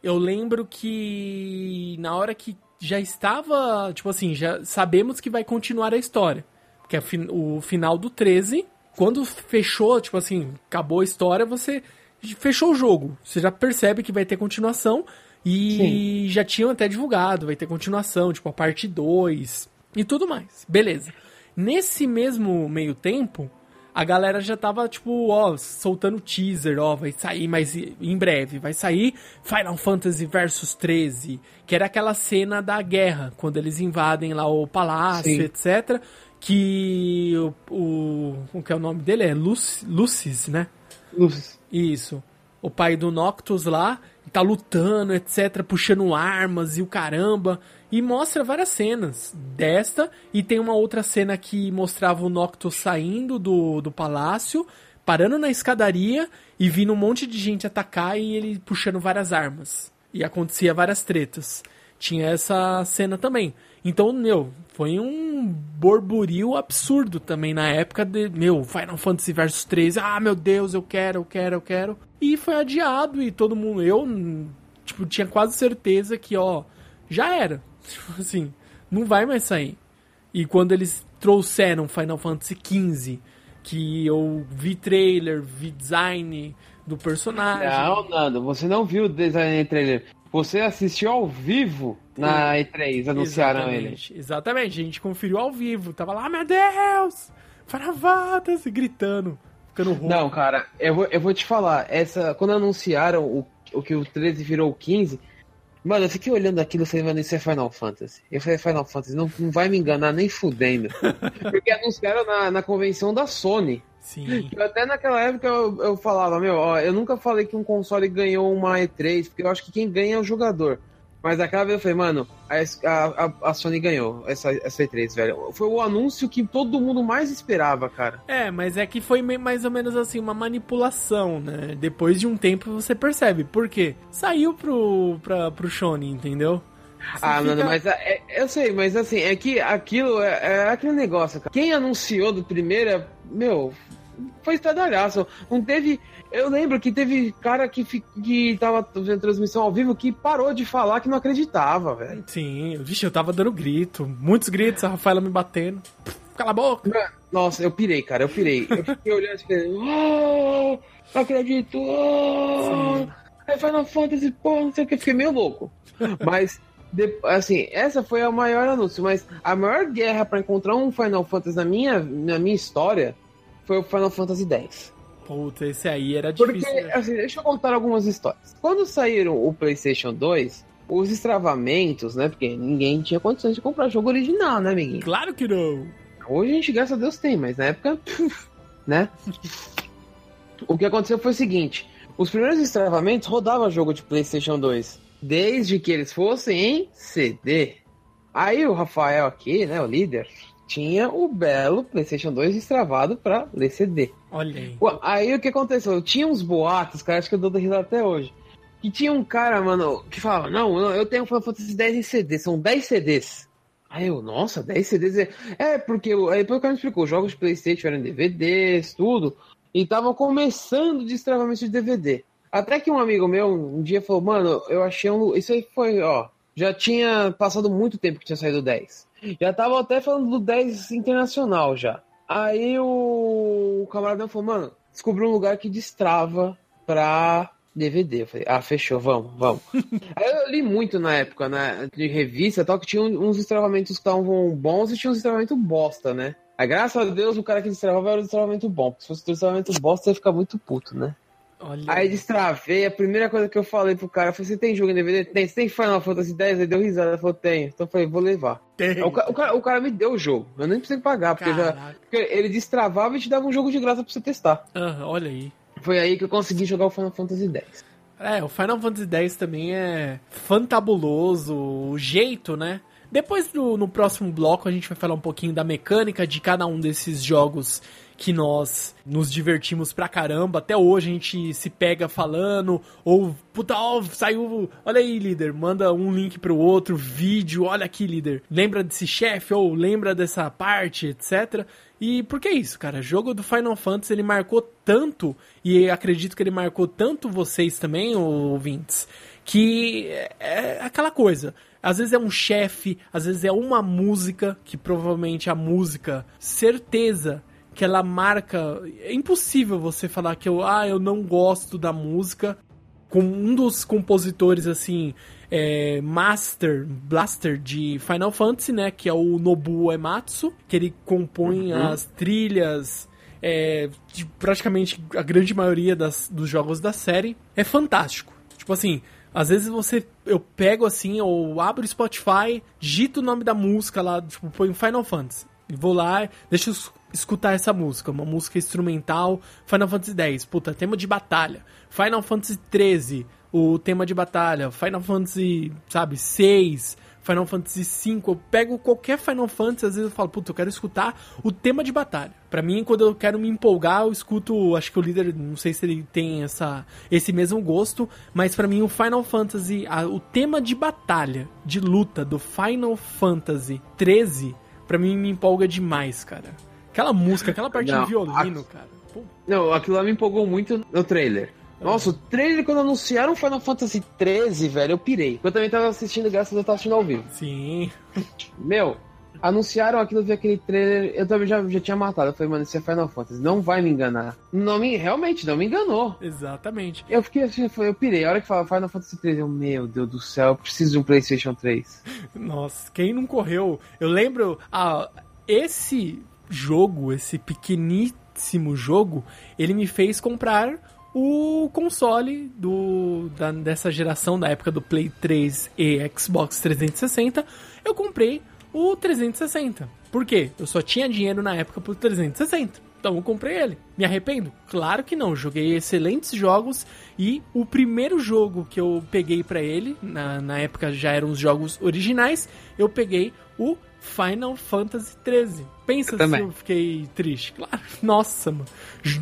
Speaker 1: Eu lembro que na hora que já estava, tipo assim, já sabemos que vai continuar a história. Porque fin- o final do 13, quando fechou, tipo assim, acabou a história, você fechou o jogo. Você já percebe que vai ter continuação e já tinham até divulgado, vai ter continuação, tipo a parte 2 e tudo mais. Beleza. Nesse mesmo meio tempo, a galera já tava, tipo, ó, soltando teaser, ó, vai sair mais em breve, vai sair Final Fantasy Versus 13, que era aquela cena da guerra, quando eles invadem lá o palácio,
Speaker 2: Sim.
Speaker 1: etc. Que o, o. O que é o nome dele? É Luc- Lucis, né?
Speaker 2: Luz.
Speaker 1: Isso. O pai do Noctus lá tá lutando, etc, puxando armas e o caramba. E mostra várias cenas desta. E tem uma outra cena que mostrava o Noctus saindo do, do palácio, parando na escadaria e vindo um monte de gente atacar e ele puxando várias armas. E acontecia várias tretas. Tinha essa cena também. Então, meu, foi um borburio absurdo também na época de, meu, Final Fantasy Versus 13. Ah, meu Deus, eu quero, eu quero, eu quero. E foi adiado e todo mundo, eu, tipo, tinha quase certeza que, ó, já era. Tipo assim, não vai mais sair. E quando eles trouxeram Final Fantasy XV, que eu vi trailer, vi design do personagem.
Speaker 2: Não, Nando, você não viu o design trailer. Você assistiu ao vivo na E3, anunciaram ele.
Speaker 1: Exatamente, Exatamente, a gente conferiu ao vivo. Tava lá, meu Deus! Final Fantasy! Gritando, ficando rouco.
Speaker 2: Não, cara, eu vou, eu vou te falar, essa, quando anunciaram o, o que o 13 virou o 15, mano, eu fiquei olhando aquilo e falei, mano, isso é Final Fantasy. Eu falei, Final Fantasy, não, não vai me enganar nem fudendo. Porque anunciaram na, na convenção da Sony.
Speaker 1: Sim.
Speaker 2: Eu até naquela época eu, eu falava, meu, ó, eu nunca falei que um console ganhou uma E3, porque eu acho que quem ganha é o jogador. Mas aquela vez eu falei, mano, a, a, a Sony ganhou essa, essa E3, velho. Foi o anúncio que todo mundo mais esperava, cara.
Speaker 1: É, mas é que foi mais ou menos assim, uma manipulação, né? Depois de um tempo você percebe. Por quê? Saiu pro, pra, pro Shone, entendeu? Você
Speaker 2: ah,
Speaker 1: fica-
Speaker 2: mano, mas é- é- eu sei, mas assim, é que aquilo é, é aquele negócio, cara. Quem anunciou do primeiro, é- meu, foi estradalhaço. Não teve. Eu lembro que teve cara que, que tava fazendo transmissão ao vivo que parou de falar que não acreditava, velho.
Speaker 1: Sim, vixe, eu tava dando grito. Muitos gritos, a Rafaela me batendo. Cala a boca!
Speaker 2: Nossa, eu pirei, cara, eu pirei. Eu fiquei olhando assim, oh, não acredito! Oh, é Final Fantasy, pô, não sei o que, fiquei meio louco. Mas. De, assim, essa foi a maior anúncio, mas a maior guerra para encontrar um Final Fantasy na minha, na minha história foi o Final Fantasy X.
Speaker 1: Puta, esse aí era difícil.
Speaker 2: Porque, né? assim, deixa eu contar algumas histórias. Quando saíram o PlayStation 2, os estravamentos, né? Porque ninguém tinha condições de comprar jogo original, né, amiguinho?
Speaker 1: Claro que não.
Speaker 2: Hoje a gente, graças a Deus, tem, mas na época, né? o que aconteceu foi o seguinte: os primeiros estravamentos rodavam jogo de PlayStation 2, desde que eles fossem em CD. Aí o Rafael aqui, né, o líder, tinha o belo PlayStation 2 destravado para ler CD.
Speaker 1: Olha aí.
Speaker 2: Aí o que aconteceu? Tinha uns boatos, cara, acho que eu dou da risada até hoje. Que tinha um cara, mano, que falava: Não, eu tenho Final Fantasy 10 em CD, são 10 CDs. Aí eu, nossa, 10 CDs. É, é porque aí o cara me explicou: jogos de PlayStation eram DVDs, tudo. E estavam começando o destravamento de DVD. Até que um amigo meu um dia falou: Mano, eu achei um. Isso aí foi, ó. Já tinha passado muito tempo que tinha saído o 10. Já tava até falando do 10 internacional já. Aí o, o camarada falou, mano, descobriu um lugar que destrava pra DVD. Eu falei, ah, fechou, vamos, vamos. Aí eu li muito na época, né, de revista tal, que tinha uns destravamentos que estavam bons e tinha uns destravamentos bosta, né? Aí, graças a Deus, o cara que destravava era o destravamento bom. Porque se fosse destravamento bosta, ia ficar muito puto, né? Olha. Aí destravei, a primeira coisa que eu falei pro cara foi: Você tem jogo em DVD? Tem, você tem Final Fantasy X? Ele deu risada, ele falou: Tem. Então eu falei: Vou levar. O, o, cara, o cara me deu o jogo, eu nem precisei pagar, porque, já, porque, ele destravava e te dava um jogo de graça pra você testar.
Speaker 1: Uhum, olha aí.
Speaker 2: Foi aí que eu consegui jogar o Final Fantasy X.
Speaker 1: É, o Final Fantasy X também é fantabuloso, o jeito, né? Depois, do, no próximo bloco, a gente vai falar um pouquinho da mecânica de cada um desses jogos que nós nos divertimos pra caramba. Até hoje a gente se pega falando, ou, puta, ó, saiu. Olha aí, líder, manda um link pro outro, vídeo, olha aqui, líder. Lembra desse chefe, ou lembra dessa parte, etc. E por que isso, cara? Jogo do Final Fantasy ele marcou tanto, e acredito que ele marcou tanto vocês também, ouvintes, que é aquela coisa. Às vezes é um chefe, às vezes é uma música, que provavelmente a música, certeza que ela marca. É impossível você falar que eu, ah, eu não gosto da música. Com um dos compositores, assim, é, Master, Blaster de Final Fantasy, né? Que é o Nobuo Ematsu, que ele compõe uhum. as trilhas é, de praticamente a grande maioria das, dos jogos da série. É fantástico. Tipo assim, às vezes você. Eu pego assim, ou abro o Spotify, digito o nome da música lá, tipo, põe Final Fantasy. E vou lá, deixa eu escutar essa música, uma música instrumental, Final Fantasy X, puta, tema de batalha. Final Fantasy 13, o tema de batalha. Final Fantasy, sabe, 6, Final Fantasy 5, eu pego qualquer Final Fantasy, às vezes eu falo, puta, eu quero escutar o tema de batalha. Para mim, quando eu quero me empolgar, eu escuto, acho que o líder, não sei se ele tem essa esse mesmo gosto, mas para mim o Final Fantasy, a, o tema de batalha, de luta do Final Fantasy 13, para mim me empolga demais, cara. Aquela música, aquela parte não, de violino, a... cara. Pô.
Speaker 2: Não, aquilo lá me empolgou muito no trailer. Nossa, o trailer, quando anunciaram Final Fantasy 13, velho, eu pirei. Eu também tava assistindo, graças a Deus, eu tava assistindo ao vivo.
Speaker 1: Sim.
Speaker 2: Meu, anunciaram aquilo, vi aquele trailer, eu também já, já tinha matado. Eu falei, mano, isso é Final Fantasy, não vai me enganar. Não me, realmente, não me enganou.
Speaker 1: Exatamente.
Speaker 2: Eu fiquei assim, eu pirei. A hora que falava Final Fantasy 13, eu, meu Deus do céu, eu preciso de um PlayStation 3.
Speaker 1: Nossa, quem não correu? Eu lembro, ah, esse jogo, esse pequeníssimo jogo, ele me fez comprar o console do, da, dessa geração, da época do Play 3 e Xbox 360. Eu comprei o 360. Por quê? Eu só tinha dinheiro na época pro 360. Então eu comprei ele. Me arrependo? Claro que não. Joguei excelentes jogos e o primeiro jogo que eu peguei para ele, na, na época já eram os jogos originais, eu peguei o Final Fantasy 13. Pensa eu se eu fiquei triste. Claro, nossa, mano.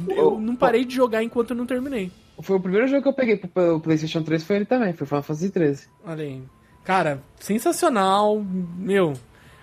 Speaker 1: Eu não parei de jogar enquanto eu não terminei.
Speaker 2: Foi o primeiro jogo que eu peguei pro PlayStation 3, foi ele também, foi Final Fantasy 13.
Speaker 1: Olha aí. Cara, sensacional. Meu,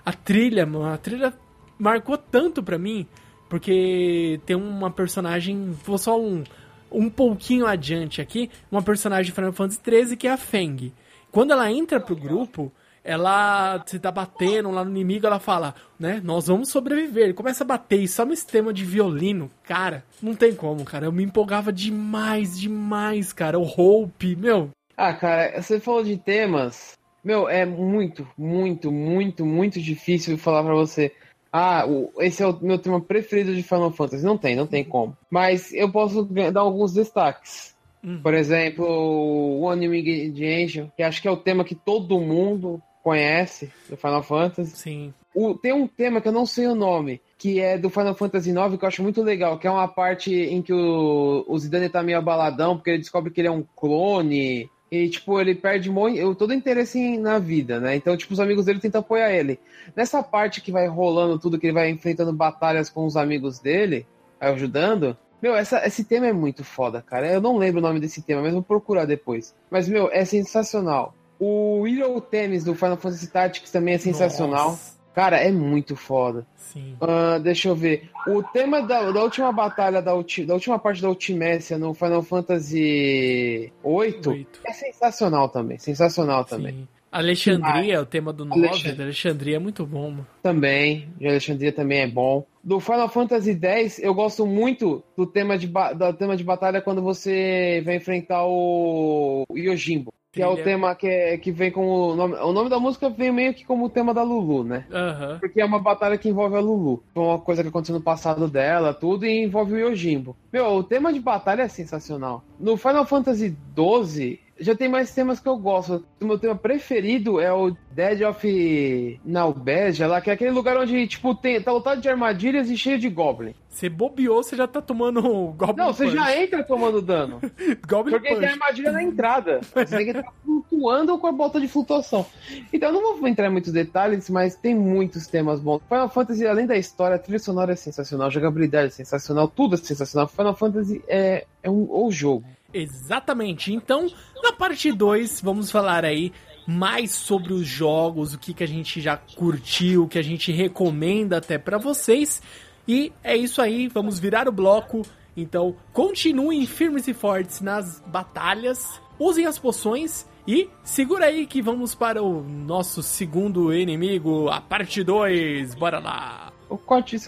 Speaker 1: a trilha, mano, a trilha marcou tanto pra mim porque tem uma personagem, vou só um, um pouquinho adiante aqui, uma personagem de Final Fantasy XIII que é a Feng. Quando ela entra pro grupo, ela se tá batendo lá no inimigo, ela fala, né, nós vamos sobreviver. Ele começa a bater e só no sistema de violino, cara, não tem como, cara. Eu me empolgava demais, demais, cara. O Hope, meu.
Speaker 2: Ah, cara, você falou de temas. Meu, é muito, muito, muito, muito difícil falar para você. Ah, esse é o meu tema preferido de Final Fantasy. Não tem, não tem como. Mas eu posso dar alguns destaques. Uhum. Por exemplo, o One New que acho que é o tema que todo mundo conhece do Final Fantasy.
Speaker 1: Sim.
Speaker 2: O, tem um tema que eu não sei o nome, que é do Final Fantasy IX, que eu acho muito legal, que é uma parte em que o, o Zidane tá meio abaladão, porque ele descobre que ele é um clone. E, tipo, ele perde muito, todo o interesse na vida, né? Então, tipo, os amigos dele tentam apoiar ele. Nessa parte que vai rolando tudo, que ele vai enfrentando batalhas com os amigos dele, ajudando, meu, essa, esse tema é muito foda, cara. Eu não lembro o nome desse tema, mas vou procurar depois. Mas, meu, é sensacional. O Hero Temis do Final Fantasy Tactics também é sensacional. Nossa. Cara, é muito foda.
Speaker 1: Sim.
Speaker 2: Uh, deixa eu ver. O tema da, da última batalha, da, ulti, da última parte da Ultimécia no Final Fantasy VIII é sensacional também. Sensacional também. Sim.
Speaker 1: Alexandria, ah, o tema do 9 Alexandria. Alexandria é muito bom, mano.
Speaker 2: Também, de Alexandria também é bom. Do Final Fantasy X, eu gosto muito do tema de, do tema de batalha quando você vai enfrentar o Yojimbo. Que é o tema que, é, que vem com o nome. O nome da música vem meio que como o tema da Lulu, né?
Speaker 1: Uhum.
Speaker 2: Porque é uma batalha que envolve a Lulu. Foi uma coisa que aconteceu no passado dela, tudo, e envolve o Yojimbo. Meu, o tema de batalha é sensacional. No Final Fantasy XII, já tem mais temas que eu gosto. O meu tema preferido é o Dead of Nalbeja, lá, que é aquele lugar onde, tipo, tem, tá lotado de armadilhas e cheio de Goblin.
Speaker 1: Você bobeou, você já tá tomando Goblin
Speaker 2: Não, você já entra tomando dano.
Speaker 1: Goblin
Speaker 2: Porque
Speaker 1: punch.
Speaker 2: tem armadilha na entrada. Você tem que estar flutuando com a bota de flutuação. Então, eu não vou entrar em muitos detalhes, mas tem muitos temas bons. Final Fantasy, além da história, a trilha sonora é sensacional, a jogabilidade é sensacional, tudo é sensacional. Final Fantasy é, é um o jogo.
Speaker 1: Exatamente. Então, na parte 2, vamos falar aí mais sobre os jogos, o que, que a gente já curtiu, o que a gente recomenda até para vocês. E é isso aí, vamos virar o bloco. Então, continuem firmes e fortes nas batalhas, usem as poções e segura aí que vamos para o nosso segundo inimigo, a parte 2. Bora lá!
Speaker 2: O corte de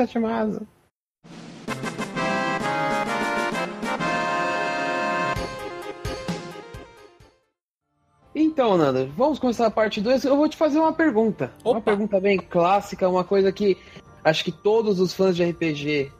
Speaker 2: Então, Nanda, vamos começar a parte 2. Eu vou te fazer uma pergunta. Opa. Uma pergunta bem clássica, uma coisa que acho que todos os fãs de RPG,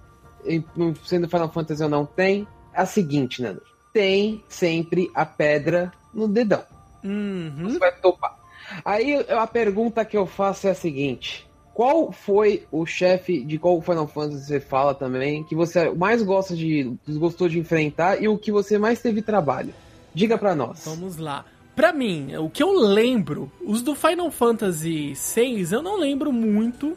Speaker 2: sendo Final Fantasy ou não, tem. É a seguinte, Nanda. Tem sempre a pedra no dedão.
Speaker 1: Uhum.
Speaker 2: Você vai topar. Aí a pergunta que eu faço é a seguinte: qual foi o chefe de qual Final Fantasy você fala também que você mais gosta de gostou de enfrentar e o que você mais teve trabalho? Diga para nós.
Speaker 1: Vamos lá. Pra mim, o que eu lembro, os do Final Fantasy VI, eu não lembro muito.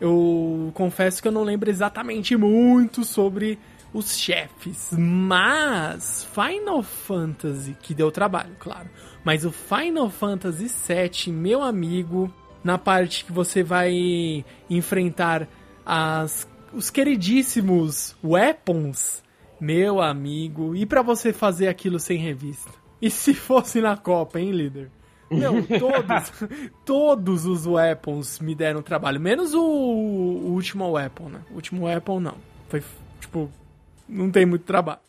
Speaker 1: Eu confesso que eu não lembro exatamente muito sobre os chefes, mas Final Fantasy, que deu trabalho, claro. Mas o Final Fantasy VII, meu amigo, na parte que você vai enfrentar as, os queridíssimos weapons, meu amigo, e para você fazer aquilo sem revista? E se fosse na Copa, hein, líder? Não, todos, todos os weapons me deram trabalho. Menos o, o último weapon, né? O último weapon não. Foi, tipo, não tem muito trabalho.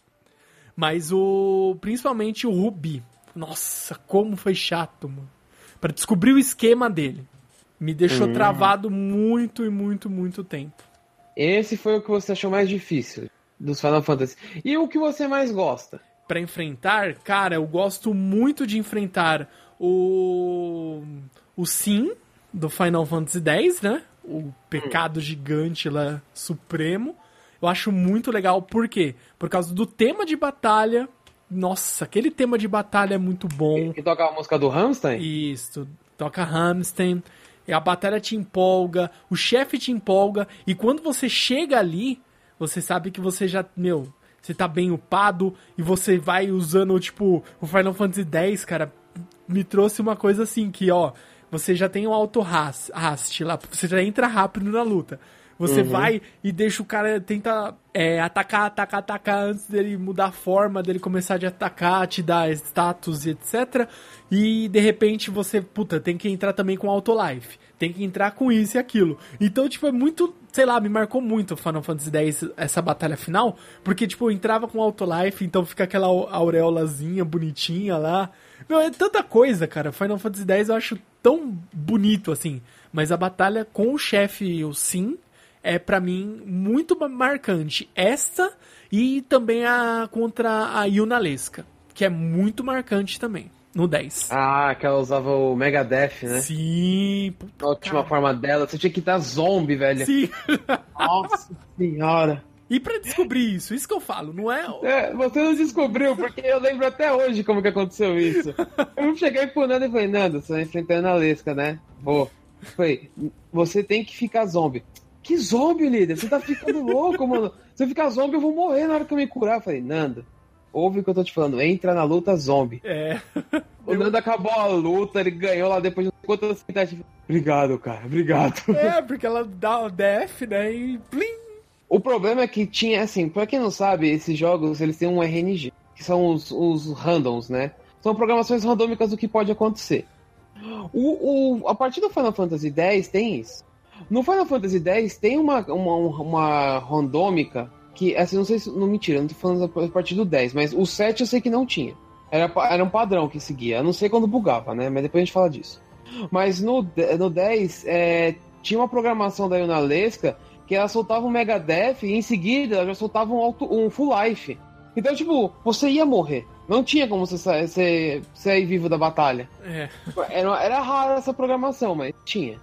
Speaker 1: Mas o. Principalmente o Ruby. Nossa, como foi chato, mano. Pra descobrir o esquema dele. Me deixou hum. travado muito e muito, muito tempo.
Speaker 2: Esse foi o que você achou mais difícil dos Final Fantasy. E o que você mais gosta?
Speaker 1: Para enfrentar, cara, eu gosto muito de enfrentar o o Sim do Final Fantasy X, né? O pecado gigante lá supremo. Eu acho muito legal, por quê? Por causa do tema de batalha. Nossa, aquele tema de batalha é muito bom.
Speaker 2: Que toca a música do Hamstein?
Speaker 1: Isso, toca Hamstein. A batalha te empolga, o chefe te empolga, e quando você chega ali, você sabe que você já, meu, você tá bem upado e você vai usando, tipo, o Final Fantasy X, cara, me trouxe uma coisa assim que, ó, você já tem o auto rast lá, você já entra rápido na luta. Você uhum. vai e deixa o cara tenta é, atacar, atacar, atacar antes dele mudar a forma, dele começar a atacar, te dar status e etc. E de repente você, puta, tem que entrar também com Auto Life. Tem que entrar com isso e aquilo. Então, tipo, é muito, sei lá, me marcou muito Final Fantasy X essa batalha final, porque, tipo, eu entrava com Auto Life, então fica aquela aureolazinha bonitinha lá. Meu, é tanta coisa, cara. Final Fantasy X eu acho tão bonito assim. Mas a batalha com o chefe, o Sim, é para mim muito marcante. Esta e também a contra a Yunalesca, que é muito marcante também. No 10.
Speaker 2: Ah, que ela usava o Megadeth, né?
Speaker 1: Sim.
Speaker 2: A última cara. forma dela. Você tinha que dar zombie, velho.
Speaker 1: Sim.
Speaker 2: Nossa senhora.
Speaker 1: E para descobrir isso, isso que eu falo, não é...
Speaker 2: é... Você não descobriu, porque eu lembro até hoje como que aconteceu isso. Eu cheguei pro Nando e falei, Nando, você tá enfrentando a Lesca, né? Vou. Falei, você tem que ficar zombie. Que zombie, líder? Você tá ficando louco, mano. Se eu ficar zombie, eu vou morrer na hora que eu me curar. Eu falei, Nando, ouve o que eu tô te falando. Entra na luta zombie.
Speaker 1: É.
Speaker 2: O Nando acabou a luta, ele ganhou lá depois de quantas tentativas. Obrigado, cara, obrigado.
Speaker 1: É, porque ela dá o def, né? E plim.
Speaker 2: O problema é que tinha, assim, pra quem não sabe, esses jogos, eles têm um RNG, que são os, os randoms, né? São programações randômicas do que pode acontecer. O, o, a partir do Final Fantasy X tem isso. No Final Fantasy X tem uma, uma, uma randômica que, assim, não sei se. Não mentira, não tô falando a partir do 10, mas o 7 eu sei que não tinha. Era, era um padrão que seguia. Eu não sei quando bugava, né? Mas depois a gente fala disso. Mas no, no 10 é, tinha uma programação da Yunalesca que ela soltava um Megadeth e em seguida ela já soltava um, auto, um Full Life. Então, tipo, você ia morrer. Não tinha como você sair, sair vivo da batalha.
Speaker 1: É.
Speaker 2: Era, era raro essa programação, mas tinha.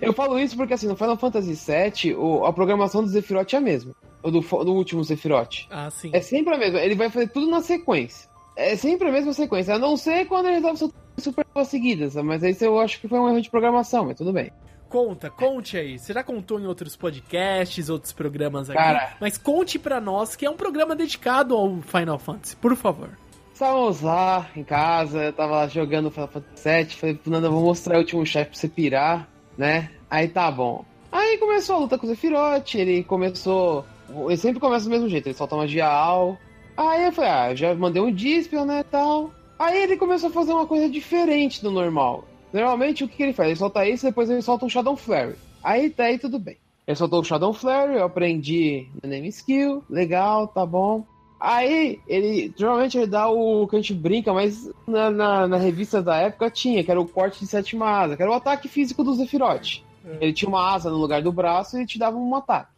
Speaker 2: Eu falo isso porque, assim, no Final Fantasy VII, o, a programação do Sephiroth é a mesma. Do, do último Sephiroth.
Speaker 1: Ah, sim.
Speaker 2: É sempre a mesma. Ele vai fazer tudo na sequência. É sempre a mesma sequência. A não ser quando ele tava super seguidas. Mas aí eu acho que foi um erro de programação, mas tudo bem.
Speaker 1: Conta, conte aí. Você já contou em outros podcasts, outros programas aqui.
Speaker 2: Cara,
Speaker 1: mas conte para nós que é um programa dedicado ao Final Fantasy, por favor.
Speaker 2: Estávamos lá em casa, eu tava lá jogando Final Fantasy VII. Falei, Nanda, vou mostrar o último chefe pra você pirar né? Aí tá bom. Aí começou a luta com o Sephiroth, ele começou. Ele sempre começa do mesmo jeito, ele solta magia Al. Aí eu falei, ah, já mandei um Dispel, né, tal. Aí ele começou a fazer uma coisa diferente do normal. Normalmente o que, que ele faz? Ele solta isso e depois ele solta um Shadow Flare. Aí tá aí tudo bem. Ele soltou o Shadow Flare, eu aprendi no Name Skill, legal, tá bom. Aí, ele. Geralmente ele dá o que a gente brinca, mas na, na, na revista da época tinha, que era o corte de sétima asa, que era o ataque físico do Zephyroth. É. Ele tinha uma asa no lugar do braço e ele te dava um ataque.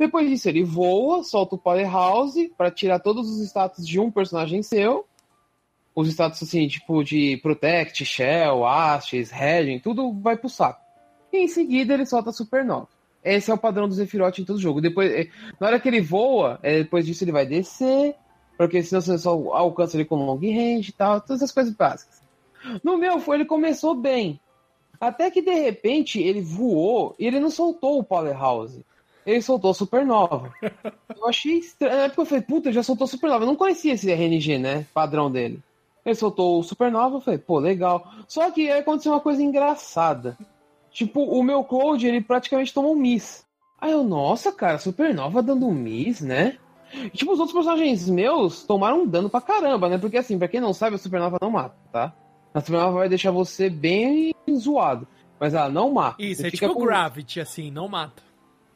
Speaker 2: Depois disso, ele voa, solta o Powerhouse para tirar todos os status de um personagem seu. Os status assim, tipo de Protect, Shell, Ashes, Regen, tudo vai pro saco. E em seguida ele solta a Supernova. Esse é o padrão do Sephiroth em todo jogo. Depois, é, na hora que ele voa, é, depois disso ele vai descer, porque senão você só alcança ele com long range e tal, todas essas coisas básicas. No meu, foi, ele começou bem. Até que de repente ele voou e ele não soltou o Powerhouse. Ele soltou a Supernova. Eu achei estranho. Na época eu falei, puta, já soltou Supernova. Eu não conhecia esse RNG, né? Padrão dele. Ele soltou o Supernova, eu falei, pô, legal. Só que aí aconteceu uma coisa engraçada. Tipo, o meu Cloud, ele praticamente tomou um miss. Aí eu, nossa, cara, Supernova dando um miss, né? E, tipo, os outros personagens meus tomaram um dano pra caramba, né? Porque assim, pra quem não sabe, a Supernova não mata, tá? A Supernova vai deixar você bem zoado. Mas ela não mata.
Speaker 1: Isso, você é tipo com... Gravity, assim, não mata.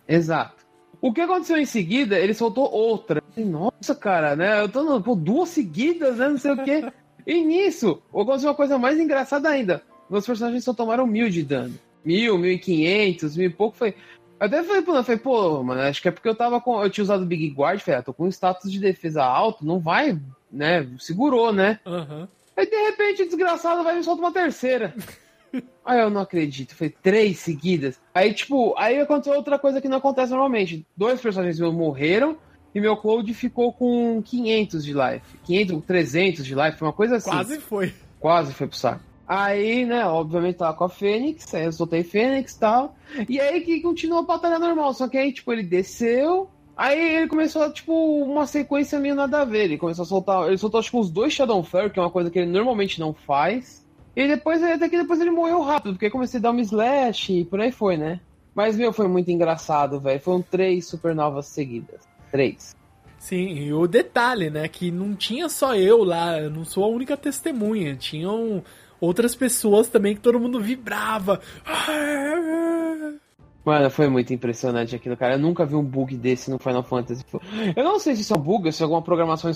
Speaker 2: Exato. O que aconteceu em seguida, ele soltou outra. Nossa, cara, né? Eu tô no, pô, duas seguidas, né? Não sei o quê. E nisso, aconteceu uma coisa mais engraçada ainda. Meus personagens só tomaram mil de dano mil, mil e quinhentos, mil e pouco, foi... Até falei, pô, falei, pô, mano, acho que é porque eu tava com. Eu tinha usado o Big Guard, falei, ah, tô com status de defesa alto, não vai, né? Segurou, né?
Speaker 1: Uhum.
Speaker 2: Aí de repente o desgraçado vai e me solta uma terceira. aí eu não acredito, foi três seguidas. Aí, tipo, aí aconteceu outra coisa que não acontece normalmente. Dois personagens meus morreram e meu Cloud ficou com 500 de life. 500, 300 de life, uma coisa assim.
Speaker 1: Quase foi.
Speaker 2: Quase foi pro saco. Aí, né, obviamente tava com a Fênix, aí eu soltei Fênix e tal. E aí que continuou a batalha normal, só que aí, tipo, ele desceu. Aí ele começou, tipo, uma sequência meio nada a ver. Ele começou a soltar. Ele soltou, tipo, os dois Shadowflare, que é uma coisa que ele normalmente não faz. E depois, até que depois ele morreu rápido, porque comecei a dar um slash e por aí foi, né? Mas, meu, foi muito engraçado, velho. Foram três supernovas seguidas. Três.
Speaker 1: Sim, e o detalhe, né? Que não tinha só eu lá, eu não sou a única testemunha. Tinham outras pessoas também que todo mundo vibrava.
Speaker 2: Mano, foi muito impressionante aquilo, cara. Eu nunca vi um bug desse no Final Fantasy. Eu não sei se isso é um bug, se é alguma programação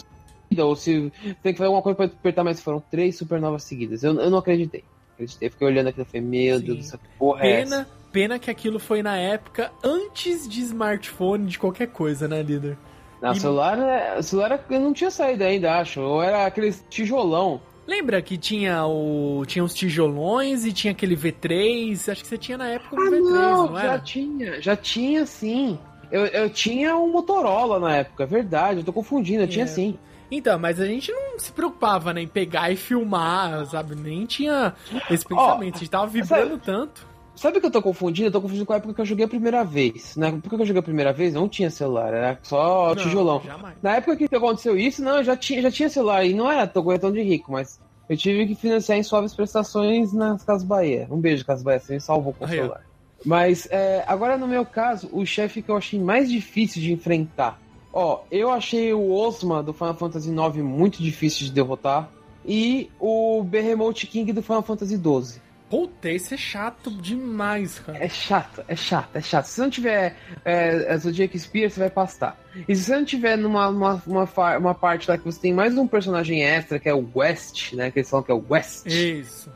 Speaker 2: ou se tem que fazer alguma coisa pra apertar, mas foram três supernovas seguidas. Eu, eu não acreditei. Acreditei, fiquei olhando aquilo e falei, meu Sim. Deus porra
Speaker 1: pena,
Speaker 2: é essa?
Speaker 1: Pena que aquilo foi na época antes de smartphone, de qualquer coisa, né, líder?
Speaker 2: Não, e... celular, é, celular não tinha saído ainda, acho. Ou era aquele tijolão.
Speaker 1: Lembra que tinha o tinha os tijolões e tinha aquele V3? Acho que você tinha na época o
Speaker 2: ah,
Speaker 1: V3,
Speaker 2: não,
Speaker 1: não
Speaker 2: era? Já tinha, já tinha sim. Eu, eu tinha um Motorola na época, é verdade, eu tô confundindo, eu é. tinha sim.
Speaker 1: Então, mas a gente não se preocupava né, em pegar e filmar, sabe? Nem tinha esse pensamento. Oh, a gente tava vibrando sabe, tanto.
Speaker 2: Sabe o que eu tô confundindo? Eu tô confundindo com a época que eu joguei a primeira vez. Na época que eu joguei a primeira vez, não tinha celular, era só não, tijolão. Jamais. Na época que aconteceu isso, não, eu já tinha, já tinha celular e não era tão de rico, mas eu tive que financiar em suaves prestações nas Casas Bahia. Um beijo, Casas Bahia, você me salvou com o celular. Mas é, agora no meu caso, o chefe que eu achei mais difícil de enfrentar Ó, eu achei o Osma do Final Fantasy IX muito difícil de derrotar. E o Behemoth King do Final Fantasy XII.
Speaker 1: Puta, esse é chato demais, cara.
Speaker 2: É chato, é chato, é chato. Se você não tiver é, Zodiac Spear, você vai pastar. E se você não tiver numa uma, uma, uma, parte lá que você tem mais um personagem extra, que é o West, né? Que eles falam que é o West.
Speaker 1: Isso.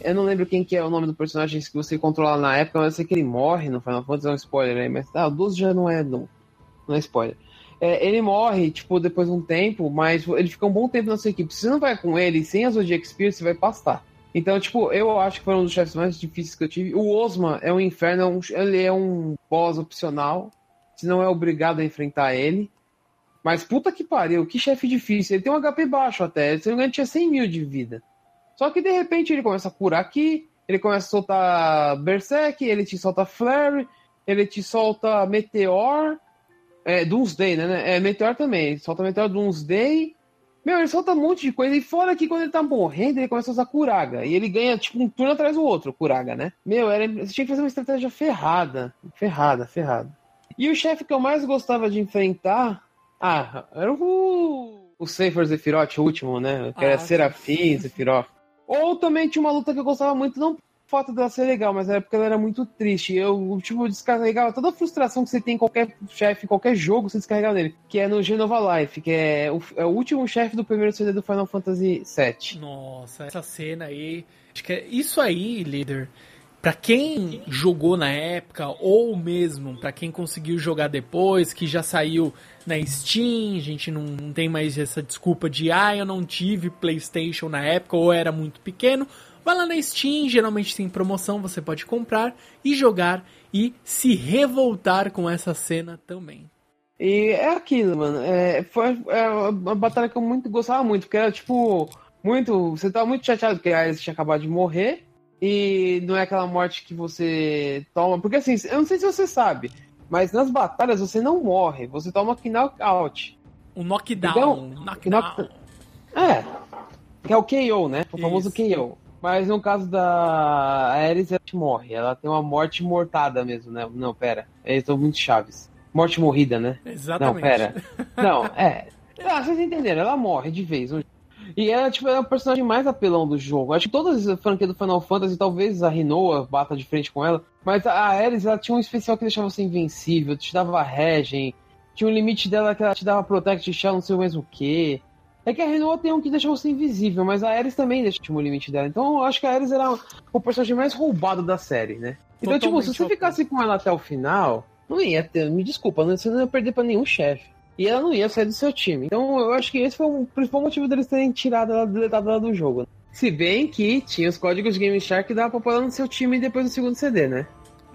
Speaker 2: Eu não lembro quem que é o nome do personagem que você controla na época, mas eu sei que ele morre no Final Fantasy, é um spoiler aí, mas ah, o 12 já não é, não, não é spoiler é, ele morre, tipo, depois de um tempo, mas ele fica um bom tempo na sua equipe. Se você não vai com ele, sem a Zodiac Spear, você vai pastar. Então, tipo, eu acho que foi um dos chefes mais difíceis que eu tive. O Osma é um inferno, é um, ele é um boss opcional. Você não é obrigado a enfrentar ele. Mas puta que pariu, que chefe difícil. Ele tem um HP baixo até. Se não me engano, tinha 100 mil de vida. Só que de repente ele começa a curar aqui, ele começa a soltar Berserk, ele te solta Flare, ele te solta Meteor, é, Doomsday, né? É, Meteor também. Solta Meteor Doomsday. Meu, ele solta um monte de coisa. E fora que quando ele tá morrendo, ele começa a usar Curaga. E ele ganha, tipo, um turno atrás do outro, Curaga, né? Meu, era, você tinha que fazer uma estratégia ferrada. Ferrada, ferrada. E o chefe que eu mais gostava de enfrentar. Ah, era o. O Safer Zephyroth, o último, né? Que era ah, Serafim, Zephyroth. Ou também tinha uma luta que eu gostava muito, não fato dela ser legal, mas na época ela era muito triste. Eu, tipo, descarregava toda a frustração que você tem em qualquer chefe, qualquer jogo, você descarregava nele. Que é no Genova Life, que é o, é o último chefe do primeiro CD do Final Fantasy VII.
Speaker 1: Nossa, essa cena aí. Acho que é isso aí, líder. Pra quem jogou na época, ou mesmo para quem conseguiu jogar depois, que já saiu na Steam, a gente não, não tem mais essa desculpa de ah, eu não tive PlayStation na época, ou era muito pequeno, Vai lá na Steam, geralmente tem promoção, você pode comprar e jogar e se revoltar com essa cena também.
Speaker 2: E é aquilo, mano. É, foi é uma batalha que eu muito gostava muito, porque era tipo. Muito. Você tava muito chateado porque a Alice tinha acabado de morrer. E não é aquela morte que você toma. Porque assim, eu não sei se você sabe, mas nas batalhas você não morre, você toma knockout.
Speaker 1: O knockdown. Então, knockdown.
Speaker 2: É. Que é o KO, né? O famoso Isso. KO. Mas no caso da Ares, ela morre. Ela tem uma morte mortada mesmo, né? Não, pera. Eles estão muito chaves. Morte morrida, né?
Speaker 1: Exatamente.
Speaker 2: Não, pera. Não, é. Ah, vocês entenderam, ela morre de vez. E ela tipo, é o personagem mais apelão do jogo. Acho que todas as franquias do Final Fantasy, talvez a Rinoa bata de frente com ela. Mas a Ares, ela tinha um especial que deixava você invencível, te dava regen. Tinha um limite dela que ela te dava Protect Shell, não sei mais o que. É que a Renault tem um que deixa você invisível, mas a Ares também deixa o limite dela. Então eu acho que a Ares era o personagem mais roubado da série, né? Então, Totalmente tipo, se você ficasse com ela até o final, não ia ter, me desculpa, você não ia perder pra nenhum chefe. E ela não ia sair do seu time. Então eu acho que esse foi o principal motivo deles terem tirado ela, deletado ela do jogo. Se bem que tinha os códigos de Game Shark que dava pra pôr ela no seu time depois do segundo CD, né?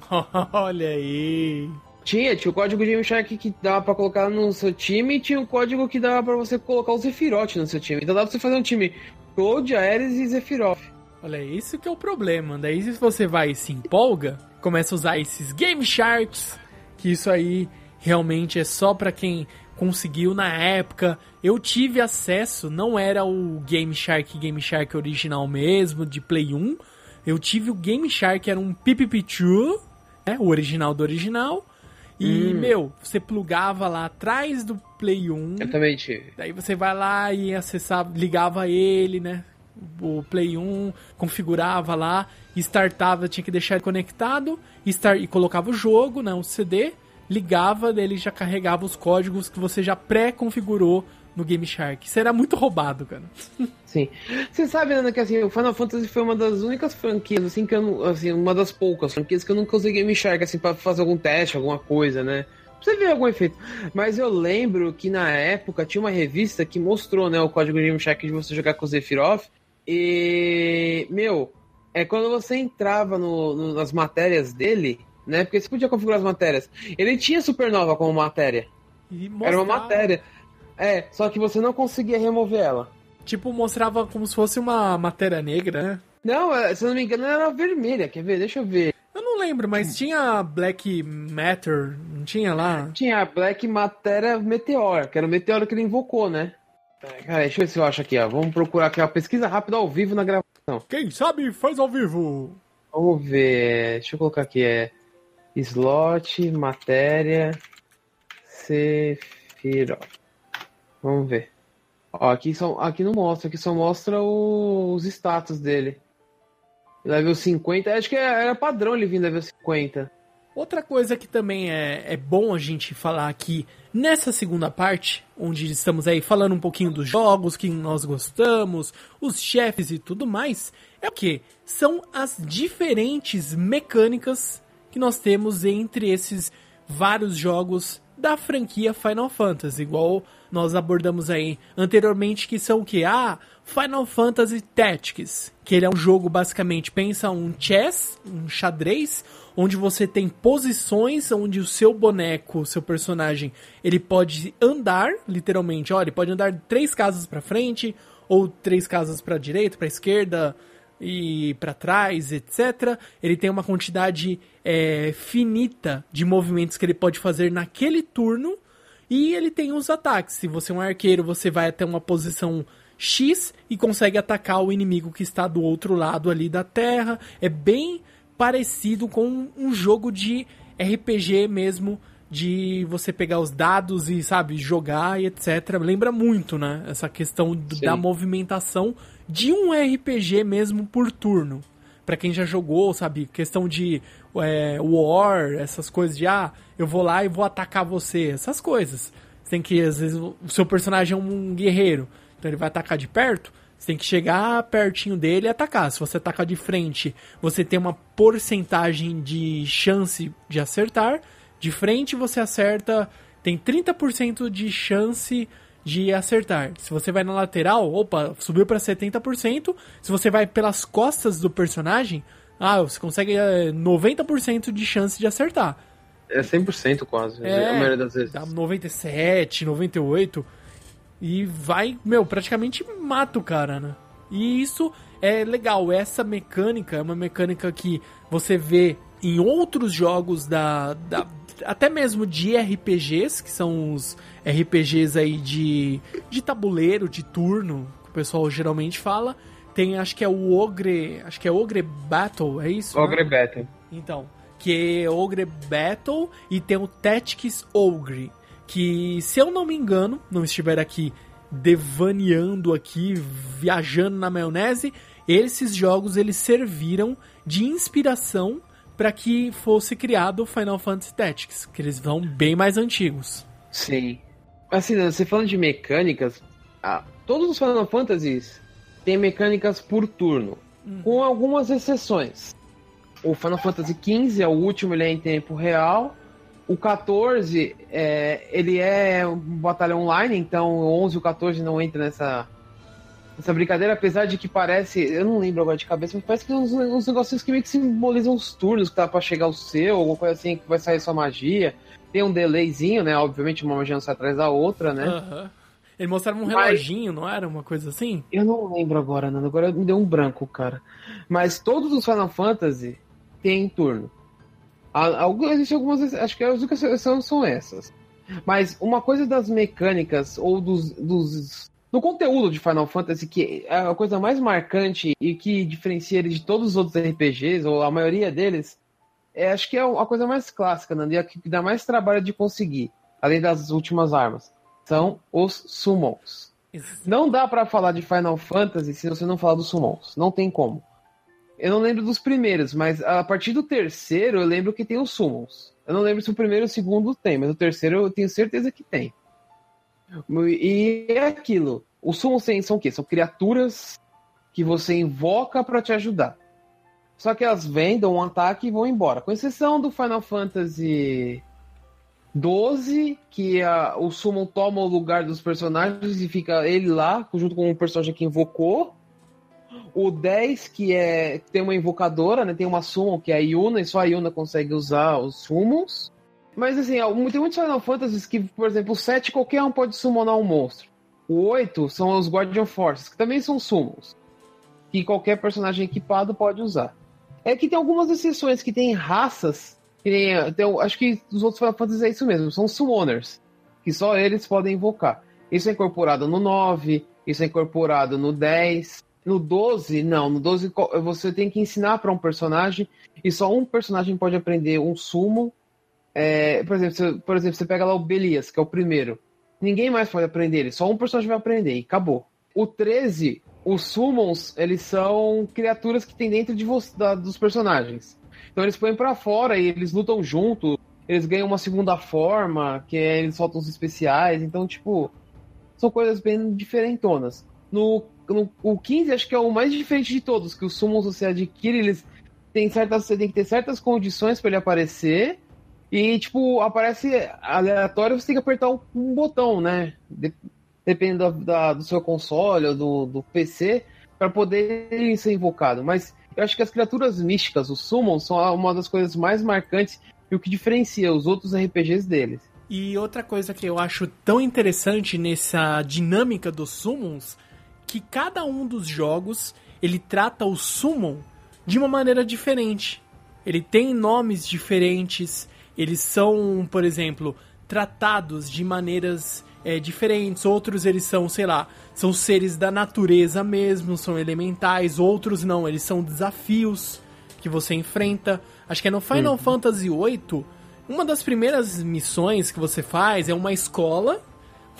Speaker 1: Olha aí.
Speaker 2: Tinha, tinha o código de Shark que dava pra colocar no seu time e tinha o código que dava pra você colocar o Zephyroth no seu time. Então dava pra você fazer um time Cloud, Ares e Zephyroth.
Speaker 1: Olha, isso que é o problema. Daí se você vai e se empolga, começa a usar esses Game Sharks, que isso aí realmente é só pra quem conseguiu na época. Eu tive acesso, não era o Game Shark Game Shark original mesmo, de Play 1. Eu tive o Game Shark, era um Pipipichu, né? O original do original. E, hum. meu, você plugava lá atrás do Play 1.
Speaker 2: Eu também tive.
Speaker 1: Daí você vai lá e acessava, ligava ele, né? O Play 1, configurava lá, startava, tinha que deixar ele conectado, e, start, e colocava o jogo, né? O CD, ligava, ele já carregava os códigos que você já pré-configurou no Game Shark. Isso era muito roubado, cara.
Speaker 2: Sim. Você sabe, Ana, que assim, o Final Fantasy foi uma das únicas franquias, assim, que eu não, assim, uma das poucas franquias que eu nunca usei Game Shark, assim, pra fazer algum teste, alguma coisa, né? Pra você ver algum efeito. Mas eu lembro que na época tinha uma revista que mostrou, né, o código Game Shark de você jogar com o Sephiroth. E, meu, é quando você entrava no, no, nas matérias dele, né? Porque você podia configurar as matérias. Ele tinha Supernova como matéria. Era uma matéria. É, só que você não conseguia remover ela.
Speaker 1: Tipo, mostrava como se fosse uma matéria negra, né?
Speaker 2: Não, é, se eu não me engano, era vermelha. Quer ver? Deixa eu ver.
Speaker 1: Eu não lembro, mas tinha Black Matter, não tinha lá?
Speaker 2: Tinha Black Matter Meteor, que era o meteoro que ele invocou, né? Cara, deixa eu ver se eu acho aqui, ó. Vamos procurar aqui, ó. Pesquisa rápida ao vivo na gravação.
Speaker 1: Quem sabe faz ao vivo.
Speaker 2: Vamos ver. Deixa eu colocar aqui, é. Slot, matéria, Sephiroth. Vamos ver. Ó, aqui, só, aqui não mostra, aqui só mostra o, os status dele. Level 50, acho que é, era padrão ele vir level 50.
Speaker 1: Outra coisa que também é, é bom a gente falar aqui nessa segunda parte, onde estamos aí falando um pouquinho dos jogos que nós gostamos, os chefes e tudo mais, é o que? São as diferentes mecânicas que nós temos entre esses vários jogos da franquia Final Fantasy, igual nós abordamos aí anteriormente, que são o que? Ah, Final Fantasy Tactics, que ele é um jogo basicamente, pensa um chess, um xadrez, onde você tem posições onde o seu boneco, o seu personagem, ele pode andar, literalmente, olha, ele pode andar três casas para frente, ou três casas para direita, para esquerda, e para trás, etc. Ele tem uma quantidade é, finita de movimentos que ele pode fazer naquele turno. E ele tem os ataques. Se você é um arqueiro, você vai até uma posição X e consegue atacar o inimigo que está do outro lado ali da terra. É bem parecido com um jogo de RPG mesmo, de você pegar os dados e, sabe, jogar e etc. Lembra muito, né? Essa questão da movimentação de um RPG mesmo por turno. Para quem já jogou, sabe? Questão de é, war, essas coisas de ah, eu vou lá e vou atacar você, essas coisas. Você tem que, às vezes, o seu personagem é um guerreiro, então ele vai atacar de perto. Você tem que chegar pertinho dele e atacar. Se você atacar de frente, você tem uma porcentagem de chance de acertar. De frente você acerta, tem 30% de chance de acertar. Se você vai na lateral, opa, subiu para 70%. Se você vai pelas costas do personagem, ah, você consegue é, 90% de chance de acertar.
Speaker 2: É 100% quase, é, a maioria das vezes.
Speaker 1: Dá 97, 98 e vai, meu, praticamente mata o cara, né? E isso é legal, essa mecânica é uma mecânica que você vê em outros jogos da, da até mesmo de RPGs, que são os RPGs aí de, de tabuleiro, de turno, que o pessoal geralmente fala. Tem, acho que é o Ogre, acho que é Ogre Battle, é isso?
Speaker 2: Ogre né? Battle.
Speaker 1: Então, que é Ogre Battle e tem o Tactics Ogre, que se eu não me engano, não estiver aqui devaneando aqui, viajando na maionese, esses jogos eles serviram de inspiração para que fosse criado o Final Fantasy Tactics, que eles vão bem mais antigos.
Speaker 2: Sim. Assim, né, você falando de mecânicas, ah, todos os Final Fantasies têm mecânicas por turno, hum. com algumas exceções. O Final Fantasy XV é o último, ele é em tempo real. O 14, é, ele é um batalha online, então o 11 e o 14 não entram nessa, essa brincadeira, apesar de que parece, eu não lembro agora de cabeça, mas parece que tem uns, uns negocinhos que meio que simbolizam os turnos que tá pra chegar o seu, alguma coisa assim, que vai sair sua magia. Tem um delayzinho, né? Obviamente uma magia não sai atrás da outra, né?
Speaker 1: Uhum. Ele mostrava um reloginho, não era? Uma coisa assim?
Speaker 2: Eu não lembro agora, Nando. Agora me deu um branco, cara. Mas todos os Final Fantasy têm turno. Existem algumas. Acho que as únicas exceções são essas. Mas uma coisa das mecânicas ou dos, dos no conteúdo de Final Fantasy, que é a coisa mais marcante e que diferencia ele de todos os outros RPGs, ou a maioria deles, é, acho que é a coisa mais clássica, Nando, e a que dá mais trabalho de conseguir, além das últimas armas, são os summons. Isso. Não dá para falar de Final Fantasy se você não falar dos summons. Não tem como. Eu não lembro dos primeiros, mas a partir do terceiro eu lembro que tem os summons. Eu não lembro se o primeiro ou o segundo tem, mas o terceiro eu tenho certeza que tem. E é aquilo. Os summons são o quê? São criaturas que você invoca para te ajudar. Só que elas vêm, dão um ataque e vão embora. Com exceção do Final Fantasy 12, que a, o Summon toma o lugar dos personagens e fica ele lá, junto com o personagem que invocou. O 10, que é tem uma invocadora, né? Tem uma Summon, que é a Yuna, e só a Yuna consegue usar os Summons. Mas assim, tem muitos Final Fantasies que, por exemplo, o 7 qualquer um pode summonar um monstro. O 8 são os Guardian Forces, que também são Summons. Que qualquer personagem equipado pode usar. É que tem algumas exceções que tem raças, que nem, tem, acho que os outros Final Fantasy é isso mesmo, são Summoners, que só eles podem invocar. Isso é incorporado no 9, isso é incorporado no 10. No 12, não. No 12 você tem que ensinar para um personagem e só um personagem pode aprender um sumo. É, por, exemplo, você, por exemplo, você pega lá o Belias, que é o primeiro. Ninguém mais pode aprender ele, só um personagem vai aprender e acabou. O 13, os summons, eles são criaturas que tem dentro de da, dos personagens. Então eles põem para fora e eles lutam junto, eles ganham uma segunda forma, que é, eles soltam os especiais, então, tipo, são coisas bem diferentonas. No, no o 15, acho que é o mais diferente de todos, que os summons você adquire, eles têm certas, você tem que ter certas condições para ele aparecer, e, tipo, aparece aleatório, você tem que apertar um, botão, né? De, dependendo da, da, do seu console ou do, do PC, para poder ser invocado. Mas eu acho que as criaturas místicas, os summons, são uma das coisas mais marcantes e o que diferencia os outros RPGs deles.
Speaker 1: E outra coisa que eu acho tão interessante nessa dinâmica dos summons, que cada um dos jogos ele trata o summon de uma maneira diferente. Ele tem nomes diferentes, eles são, por exemplo, tratados de maneiras é, diferentes, outros eles são, sei lá, são seres da natureza mesmo, são elementais, outros não, eles são desafios que você enfrenta. Acho que é no Final uhum. Fantasy VIII, uma das primeiras missões que você faz é uma escola,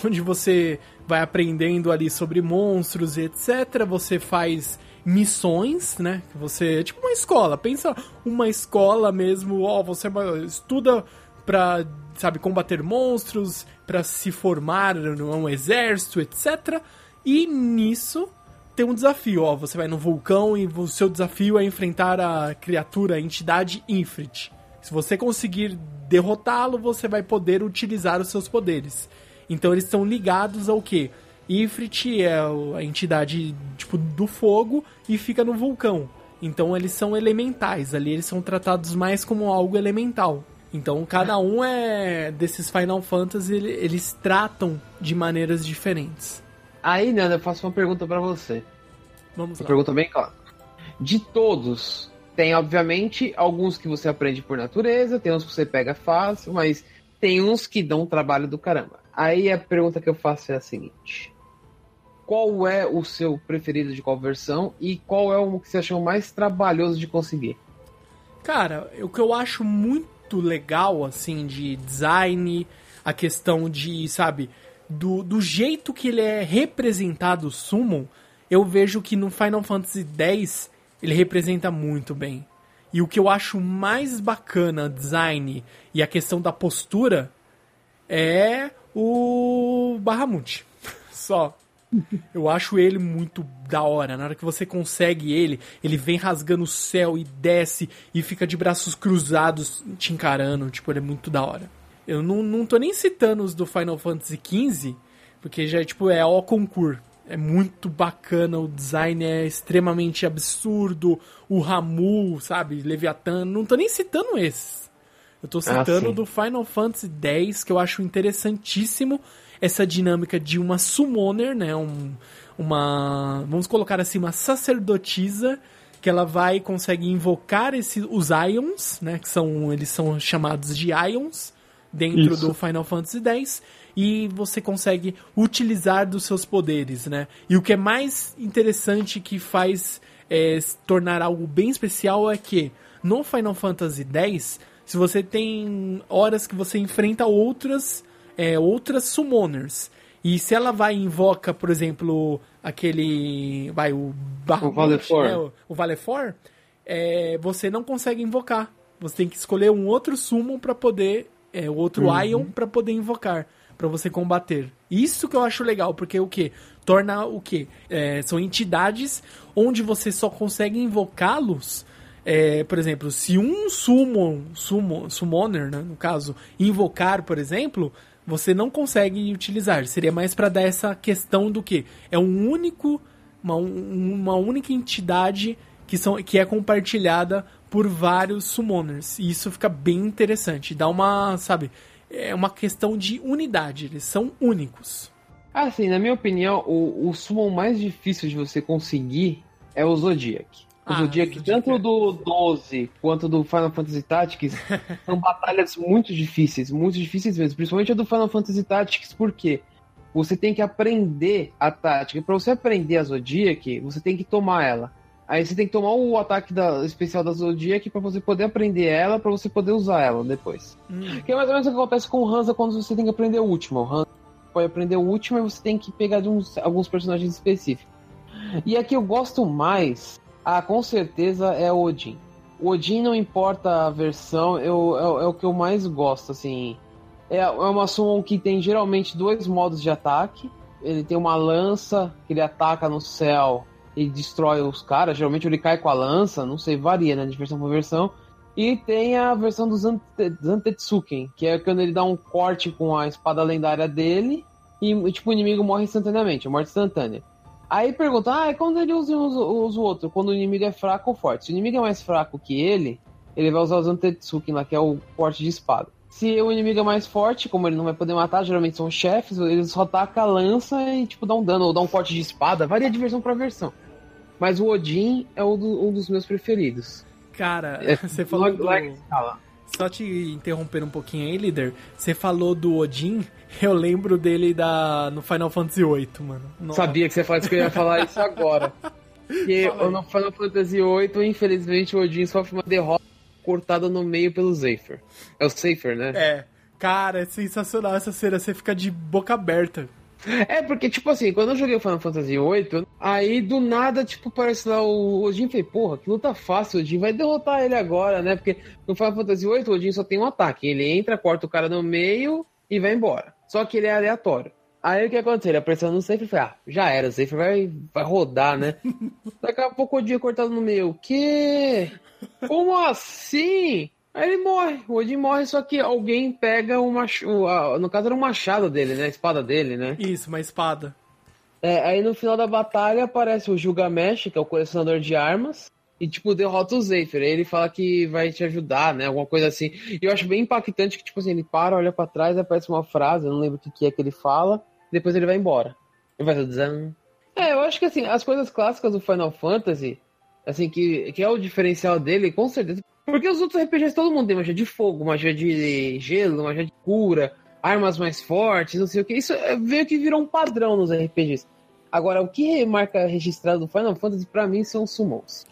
Speaker 1: onde você vai aprendendo ali sobre monstros e etc. Você faz missões, né? Você é tipo uma escola. Pensa uma escola mesmo, ó, você estuda pra, sabe, combater monstros, para se formar num exército, etc. E nisso tem um desafio, ó, você vai no vulcão e o seu desafio é enfrentar a criatura, a entidade Ifrit. Se você conseguir derrotá-lo, você vai poder utilizar os seus poderes. Então eles estão ligados ao que? Ifrit é a entidade tipo do fogo e fica no vulcão. Então eles são elementais, ali eles são tratados mais como algo elemental. Então cada um é desses Final Fantasy, eles tratam de maneiras diferentes.
Speaker 2: Aí, Nanda, eu faço uma pergunta para você.
Speaker 1: Vamos
Speaker 2: uma
Speaker 1: lá.
Speaker 2: Pergunta bem clara. De todos, tem obviamente alguns que você aprende por natureza, tem uns que você pega fácil, mas tem uns que dão um trabalho do caramba. Aí a pergunta que eu faço é a seguinte: Qual é o seu preferido de qual versão e qual é o que você achou mais trabalhoso de conseguir?
Speaker 1: Cara, o que eu acho muito legal, assim, de design, a questão de, sabe, do, do jeito que ele é representado, o Summon, eu vejo que no Final Fantasy X ele representa muito bem. E o que eu acho mais bacana, design e a questão da postura, é o Bahamut. Só. Eu acho ele muito da hora. Na hora que você consegue ele, ele vem rasgando o céu e desce e fica de braços cruzados te encarando. Tipo, ele é muito da hora. Eu não, não tô nem citando os do Final Fantasy XV, porque já tipo, é ó concurso. É muito bacana, o design é extremamente absurdo. O Ramu, sabe? Leviathan. Não tô nem citando esses. Eu tô ah, citando ah, do Final Fantasy X, que eu acho interessantíssimo essa dinâmica de uma summoner, né? Um, uma. Vamos colocar assim, uma sacerdotisa que ela vai e consegue invocar esse, os Ions, né? Que são. Eles são chamados de Ions dentro Isso. do Final Fantasy X. E você consegue utilizar dos seus poderes, né? E o que é mais interessante que faz é, tornar algo bem especial é que no Final Fantasy X, se você tem horas que você enfrenta outras, é, outras summoners. E se ela vai e invoca, por exemplo, aquele. Vai, o
Speaker 2: O Valefor.
Speaker 1: né, o, o Valefor, é, você não consegue invocar. Você tem que escolher um outro summon pra poder. É, outro
Speaker 2: Uhum.
Speaker 1: Ion pra poder invocar. Pra você combater. Isso que eu acho legal, porque o que? Torna o que? são entidades onde você só consegue invocá-los. é, por exemplo, se um summon, summon, summoner, né, no caso, invocar, por exemplo, você não consegue utilizar. Seria mais pra dar essa questão do que? É um único, uma, um- uma única entidade que, são, que é compartilhada por vários summoners. E isso fica bem interessante. Dá uma, sabe, é uma questão de unidade. Eles são únicos.
Speaker 2: Assim, na minha opinião, o, o summon mais difícil de você conseguir é o Zodiac. O
Speaker 1: Ah,
Speaker 2: Zodiac,
Speaker 1: Zodiac
Speaker 2: tanto
Speaker 1: é.
Speaker 2: do 12 quanto do Final Fantasy Tactics, são batalhas muito difíceis, muito difíceis mesmo. Principalmente a do Final Fantasy Tactics, por quê? Você tem que aprender a tática. Pra você aprender a Zodiac, você tem que tomar ela. Aí você tem que tomar o ataque da, especial da Zodiac pra você poder aprender ela, pra você poder usar ela depois.
Speaker 1: Hum,
Speaker 2: Que é mais ou menos o que acontece com o Hansa quando você tem que aprender o último. O Hansa pode aprender o último e você tem que pegar de uns, alguns personagens específicos. E aqui eu gosto mais, ah, com certeza, é Odin. Odin não importa a versão, eu, é, é o que eu mais gosto, assim. É, é uma summon que tem geralmente dois modos de ataque. Ele tem uma lança que ele ataca no céu e destrói os caras. Geralmente ele cai com a lança, não sei, varia, né, de versão para versão. E tem a versão do Zante- Zantetsuken, que é quando ele dá um corte com a espada lendária dele e tipo, o inimigo morre instantaneamente, morte instantânea. Aí pergunta, ah, quando ele usa os, os outros? Quando o inimigo é fraco ou forte? Se o inimigo é mais fraco que ele, ele vai usar o Zantetsuken lá, que é o corte de espada. Se o inimigo é mais forte, como ele não vai poder matar, geralmente são chefes, ele só taca a lança e tipo dá um dano, ou dá um corte de espada, varia de versão pra versão. Mas o Odin é um, do- um dos meus preferidos.
Speaker 1: Cara,
Speaker 2: É,
Speaker 1: você falou do... Só te interrompendo um pouquinho aí, líder. Você falou do Odin, eu lembro dele da no Final Fantasy VIII, mano. Nossa.
Speaker 2: Sabia que você falasse que eu ia falar isso agora. Porque no Final Fantasy VIII, infelizmente, o Odin sofre uma derrota cortada no meio pelo Zephyr. É o Zephyr, né?
Speaker 1: É. Cara, é sensacional essa cena, você fica de boca aberta.
Speaker 2: É, porque, tipo assim, quando eu joguei o Final Fantasy VIII, aí do nada, tipo, parece lá o Odin falei, porra, que luta fácil, o Odin vai derrotar ele agora, né? Porque no Final Fantasy VIII, o Odin só tem um ataque. Ele entra, corta o cara no meio e vai embora. Só que ele é aleatório. Aí o que aconteceu? Ele apareceu no Zephyr e falei, ah, já era, o Zephyr vai, vai rodar, né? Daqui a pouco o Odin é cortado no meio. O quê? Como assim? Aí ele morre. O Odin morre, só que alguém pega o machado. No caso era o machado dele, né? A espada dele, né?
Speaker 1: Isso, uma espada.
Speaker 2: É, aí no final da batalha aparece o Gilgamesh, que é o colecionador de armas, e tipo, derrota o Zephyr. Ele fala que vai te ajudar, né? Alguma coisa assim. E eu acho bem impactante que, tipo assim, ele para, olha pra trás, aparece uma frase, eu não lembro o que, é que ele fala, depois ele vai embora. Ele vai dizendo. É, eu acho que assim, as coisas clássicas do Final Fantasy, assim, que, que é o diferencial dele, com certeza. Porque os outros RPGs todo mundo tem magia de fogo, magia de gelo, magia de cura, armas mais fortes, não sei o que. Isso é, veio que virou um padrão nos RPGs. Agora, o que marca registrado do Final Fantasy pra mim são os summons.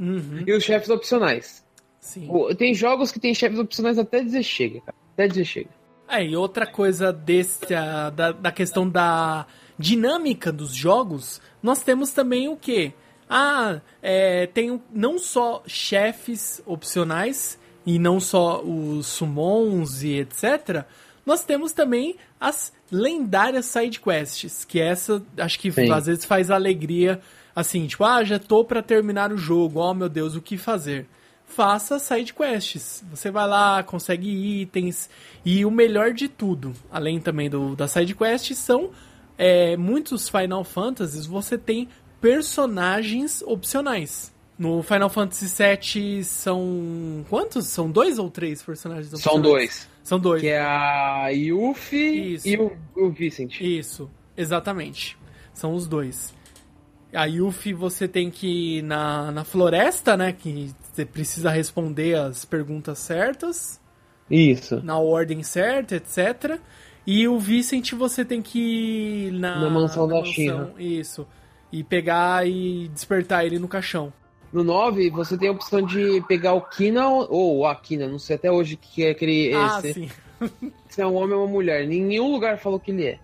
Speaker 1: Uhum,
Speaker 2: E os chefes opcionais.
Speaker 1: sim.
Speaker 2: Tem jogos que tem chefes opcionais até dizer chega, cara. Até dizer chega.
Speaker 1: É, e outra coisa desse, ah, da, da questão da dinâmica dos jogos, nós temos também o quê? Ah, é, tem não só chefes opcionais e não só os summons e etc. Nós temos também as lendárias side quests, que essa acho que
Speaker 2: Sim.
Speaker 1: às vezes faz alegria, assim, tipo, ah, já tô pra terminar o jogo, oh meu Deus, o que fazer? faça side quests. Você vai lá, consegue itens e o melhor de tudo, além também do da side quests, são é, muitos Final Fantasies você tem personagens opcionais. No Final Fantasy VII são quantos? São dois ou três personagens opcionais?
Speaker 2: São dois.
Speaker 1: São dois.
Speaker 2: Que é a Yuffie
Speaker 1: Isso.
Speaker 2: e o, o Vicent.
Speaker 1: Isso, exatamente. São os dois. A Yuffie você tem que ir na, na floresta, né? Que você precisa responder as perguntas certas,
Speaker 2: Isso.
Speaker 1: na ordem certa, etc. E o Vicent você tem que ir na,
Speaker 2: Na mansão da She-Ra.
Speaker 1: Isso. E pegar e despertar ele no caixão.
Speaker 2: No 9, você tem a opção de pegar o Kina ou a Kina, não sei até hoje que é aquele.
Speaker 1: Ah,
Speaker 2: esse,
Speaker 1: sim.
Speaker 2: se é um homem ou uma mulher. Em nenhum lugar falou que ele é.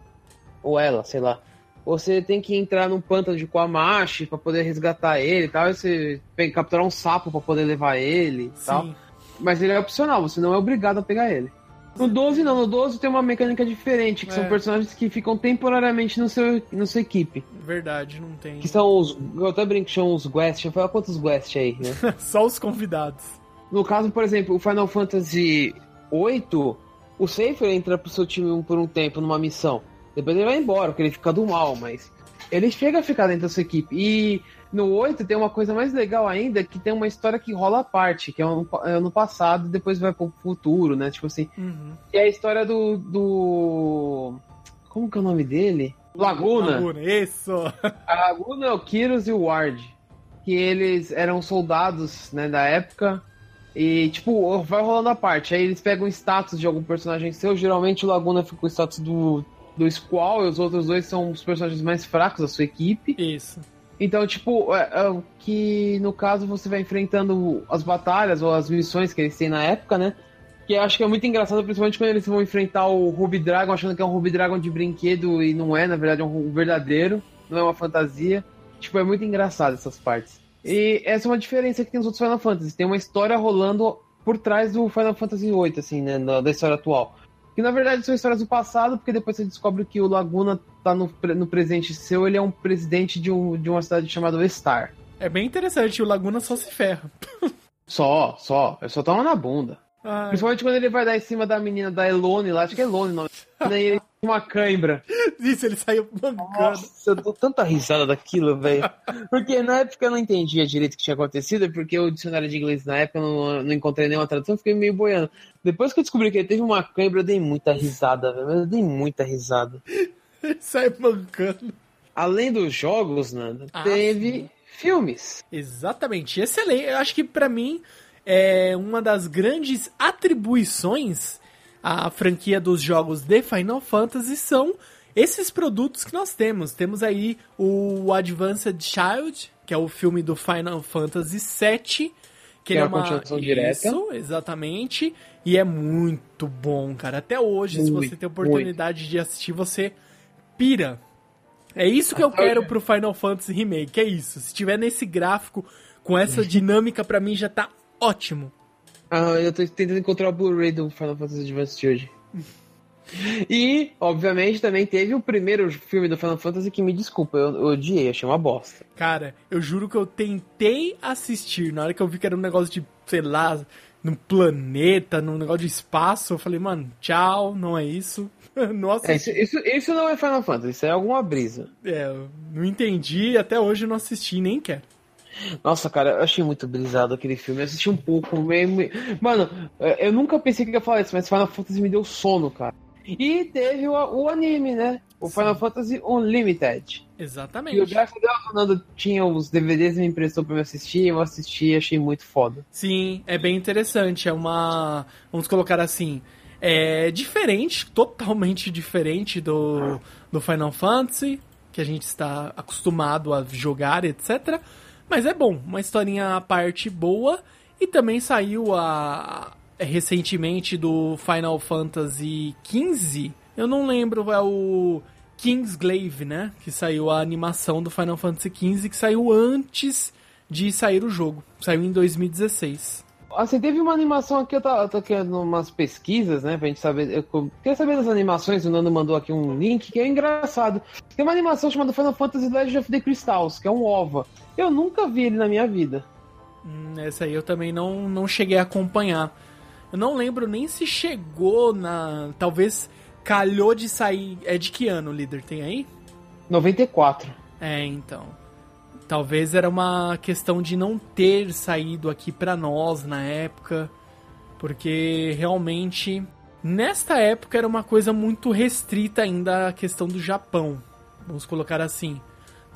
Speaker 2: Ou ela, sei lá. Você tem que entrar num pântano de Quamashi pra poder resgatar ele e tal. E você tem que capturar um sapo pra poder levar ele e tal. Mas ele é opcional, você não é obrigado a pegar ele. No 12 não, no 12 tem uma mecânica diferente, que
Speaker 1: É.
Speaker 2: são personagens que ficam temporariamente no seu, no sua equipe.
Speaker 1: Verdade, não tem.
Speaker 2: Que são os. Eu até brinco que chamam os Guest. Deixa eu falar quantos Guest aí, né?
Speaker 1: Só os convidados.
Speaker 2: No caso, por exemplo, o Final Fantasy VIII, o Safer entra pro seu time por um tempo numa missão. Depois ele vai embora, porque ele fica do mal, mas ele chega a ficar dentro da sua equipe. E no 8 tem uma coisa mais legal ainda, que tem uma história que rola à parte, que é no, é no passado e depois vai pro futuro, né? Tipo assim,
Speaker 1: Uhum.
Speaker 2: que é a história do. do... Como que é o nome dele? Laguna.
Speaker 1: Laguna, isso.
Speaker 2: A Laguna, o Kyrus e o Ward. Que eles eram soldados, né, da época. E, tipo, vai rolando a parte. Aí eles pegam status de algum personagem seu. Geralmente o Laguna fica com o status do, do Squall e os outros dois são os personagens mais fracos da sua equipe.
Speaker 1: Isso.
Speaker 2: Então, tipo, é, é o que no caso você vai enfrentando as batalhas ou as missões que eles têm na época, né? Que eu acho que é muito engraçado, principalmente quando eles vão enfrentar o Ruby Dragon, achando que é um Ruby Dragon de brinquedo e não é, na verdade é um verdadeiro, não é uma fantasia. Tipo, é muito engraçado essas partes. E essa é uma diferença que tem nos outros Final Fantasy. Tem uma história rolando por trás do Final Fantasy VIII, assim, né? Da, da história atual. Que na verdade são histórias do passado, porque depois você descobre que o Laguna tá no, no presente seu, ele é um presidente de, um, de uma cidade chamada Star.
Speaker 1: É bem interessante, o Laguna só se ferra.
Speaker 2: Só, só. Eu só toma na bunda.
Speaker 1: Ai,
Speaker 2: Principalmente quando ele vai dar em cima da menina da Elone lá, acho que é Elone o nome. Daí ele uma cãibra.
Speaker 1: isso, ele saiu mancando.
Speaker 2: Nossa, eu dou tanta risada daquilo, velho. Porque na época eu não entendia direito o que tinha acontecido, porque o dicionário de inglês na época eu não, não encontrei nenhuma tradução, fiquei meio boiando. Depois que eu descobri que ele teve uma cãibra, eu dei muita risada, velho. Eu dei muita risada.
Speaker 1: Ele sai mancando.
Speaker 2: Além dos jogos, Nanda,
Speaker 1: Ah,
Speaker 2: teve filmes.
Speaker 1: Exatamente, excelente. Eu acho que pra mim é uma das grandes atribuições à franquia dos jogos de Final Fantasy são esses produtos que nós temos. Temos aí o Advanced Child, que é o filme do Final Fantasy VII, que, ele
Speaker 2: é
Speaker 1: é
Speaker 2: a
Speaker 1: uma
Speaker 2: continuação direta.
Speaker 1: Isso, exatamente. E é muito bom, cara. Até hoje, se
Speaker 2: Muito,
Speaker 1: você tem oportunidade de assistir, você pira. É isso que eu quero pro Final Fantasy Remake, é isso. Se tiver nesse gráfico, com essa dinâmica, pra mim já tá ótimo.
Speaker 2: Ah, eu tô tentando encontrar o Blu-ray do Final Fantasy Advanced hoje. E, obviamente, também teve o primeiro filme do Final Fantasy que, me desculpa, eu, eu odiei, achei uma bosta.
Speaker 1: Cara, eu juro que eu tentei assistir. Na hora que eu vi que era um negócio de, sei lá, num planeta, num negócio de espaço, eu falei, mano, tchau, não é isso. não
Speaker 2: É, isso, isso, isso não é Final Fantasy, isso é alguma brisa.
Speaker 1: É, eu não entendi, até hoje eu não assisti, nem quero.
Speaker 2: Nossa, cara, eu achei muito brisado aquele filme. Eu assisti um pouco, meio. Mano, eu nunca pensei que ia falar isso, mas Final Fantasy me deu sono, cara. E teve o, o anime, né? O Final Fantasy Unlimited. E o
Speaker 1: Exatamente.
Speaker 2: Deus, o Nando tinha os DVDs e me emprestou pra eu assistir. Eu assisti e achei muito foda.
Speaker 1: Sim, é bem interessante. É uma. Vamos colocar assim. É diferente, totalmente diferente do, do Final Fantasy, que a gente está acostumado a jogar, etc. Mas é bom, uma historinha à parte boa. E também saiu a recentemente do Final Fantasy XV. Eu não lembro, é o Kingsglaive, né? Que saiu a animação do Final Fantasy XV, que saiu antes de sair o jogo. Saiu em 2016.
Speaker 2: Assim, teve uma animação aqui, eu tô, eu tô umas pesquisas, né, pra gente saber. Eu queria saber das animações, o Nando mandou aqui um link que é engraçado. Tem uma animação chamada Final Fantasy Legend of the Crystals, que é um OVA. Eu nunca vi ele na minha vida.
Speaker 1: Hum, essa aí eu também não, não cheguei a acompanhar. Eu não lembro nem se chegou na. Talvez calhou de sair. É de que ano, líder? Tem aí?
Speaker 2: 94.
Speaker 1: É, então. Talvez era uma questão de não ter saído aqui pra nós na época, porque realmente nesta época era uma coisa muito restrita ainda a questão do Japão. Vamos colocar assim,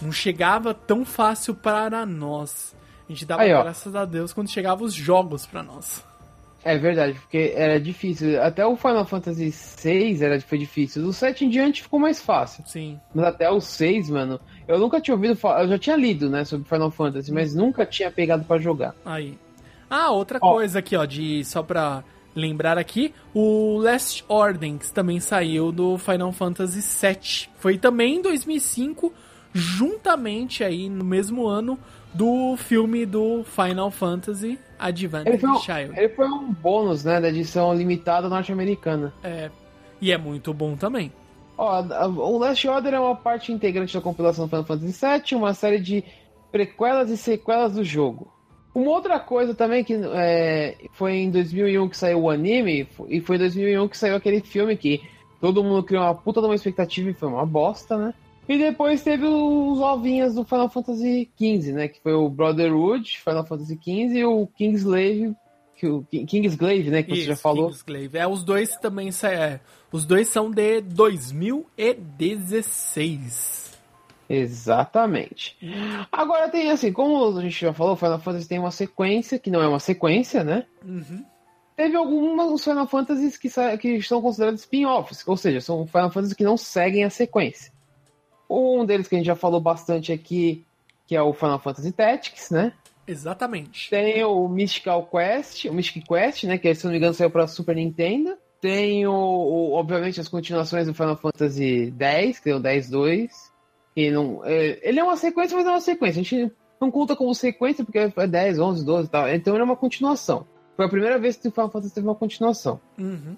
Speaker 1: não chegava tão fácil para nós. A gente dava
Speaker 2: Aí,
Speaker 1: graças a Deus quando chegavam os jogos pra nós.
Speaker 2: É verdade, porque era difícil. Até o Final Fantasy VI era, foi difícil. Do 7 em diante ficou mais fácil.
Speaker 1: Sim.
Speaker 2: Mas até o 6, mano, eu nunca tinha ouvido falar. Eu já tinha lido, né, sobre Final Fantasy, mas nunca tinha pegado para jogar.
Speaker 1: Aí. Ah, outra
Speaker 2: Ó.
Speaker 1: coisa aqui, ó, de só pra lembrar aqui, o Last Order, que também saiu do Final Fantasy VII. Foi também em 2005, juntamente aí no mesmo ano do filme do Final Fantasy Advance
Speaker 2: Ele foi, um,
Speaker 1: Child.
Speaker 2: ele foi um bônus, né, da edição limitada norte-americana.
Speaker 1: É, e é muito bom também.
Speaker 2: Ó, o Last Order é uma parte integrante da compilação do Final Fantasy VII, uma série de prequelas e sequelas do jogo. Uma outra coisa também que é, foi em 2001 que saiu o anime, e foi em 2001 que saiu aquele filme que todo mundo criou uma puta de uma expectativa e foi uma bosta, né? E depois teve os ovinhas do Final Fantasy XV, né? Que foi o Brotherhood, Final Fantasy XV e o Kingslave, que o Ki- Kingsglaive, né? Que você já
Speaker 1: Isso,
Speaker 2: falou.
Speaker 1: Kingsglaive. É, os dois também é, os dois são de 2016.
Speaker 2: Exatamente. Agora tem assim, como a gente já falou, Final Fantasy tem uma sequência, que não é uma sequência, né?
Speaker 1: Uhum.
Speaker 2: Teve alguns Final Fantasies que, que são considerados spin-offs, ou seja, são Final Fantasies que não seguem a sequência. Um deles que a gente já falou bastante aqui, que é o Final Fantasy Tactics, né?
Speaker 1: Exatamente.
Speaker 2: Tem o Mystical Quest, o Mystic Quest, né? Que se não me engano saiu para Super Nintendo. Tem o, o- obviamente as continuações do Final Fantasy X, que é o 10-2. Que não, é, ele é uma sequência, mas é uma sequência. A gente não conta como sequência porque é 10, 11, 12 e tal. Então ele é uma continuação. Foi a primeira vez que o Final Fantasy teve uma continuação.
Speaker 1: Uhum.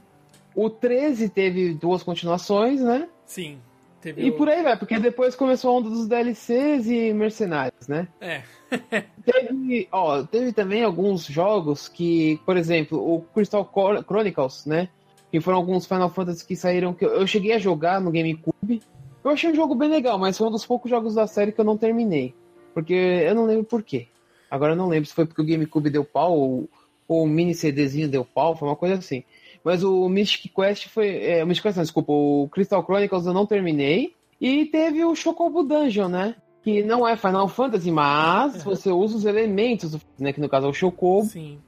Speaker 2: O 13 teve duas continuações, né?
Speaker 1: Sim. Teve
Speaker 2: E
Speaker 1: o-
Speaker 2: por aí vai, porque depois começou a onda dos DLCs e mercenários, né?
Speaker 1: É.
Speaker 2: Teve, ó, teve também alguns jogos que, por exemplo, o Crystal Chro- Chronicles, né? Que foram alguns Final Fantasy que saíram que eu, eu cheguei a jogar no GameCube. Eu achei um jogo bem legal, mas foi um dos poucos jogos da série que eu não terminei. Porque eu não lembro por quê. Agora eu não lembro se foi porque o GameCube deu pau ou, ou o mini CDzinho deu pau, foi uma coisa assim. Mas o Mystic Quest foi. É, o Mystic Quest, não, desculpa, o Crystal Chronicles eu não terminei. E teve o Chocobo Dungeon, né? Que não é Final Fantasy, mas você usa os elementos, né? Que no caso é o Chocobo.
Speaker 1: Sim.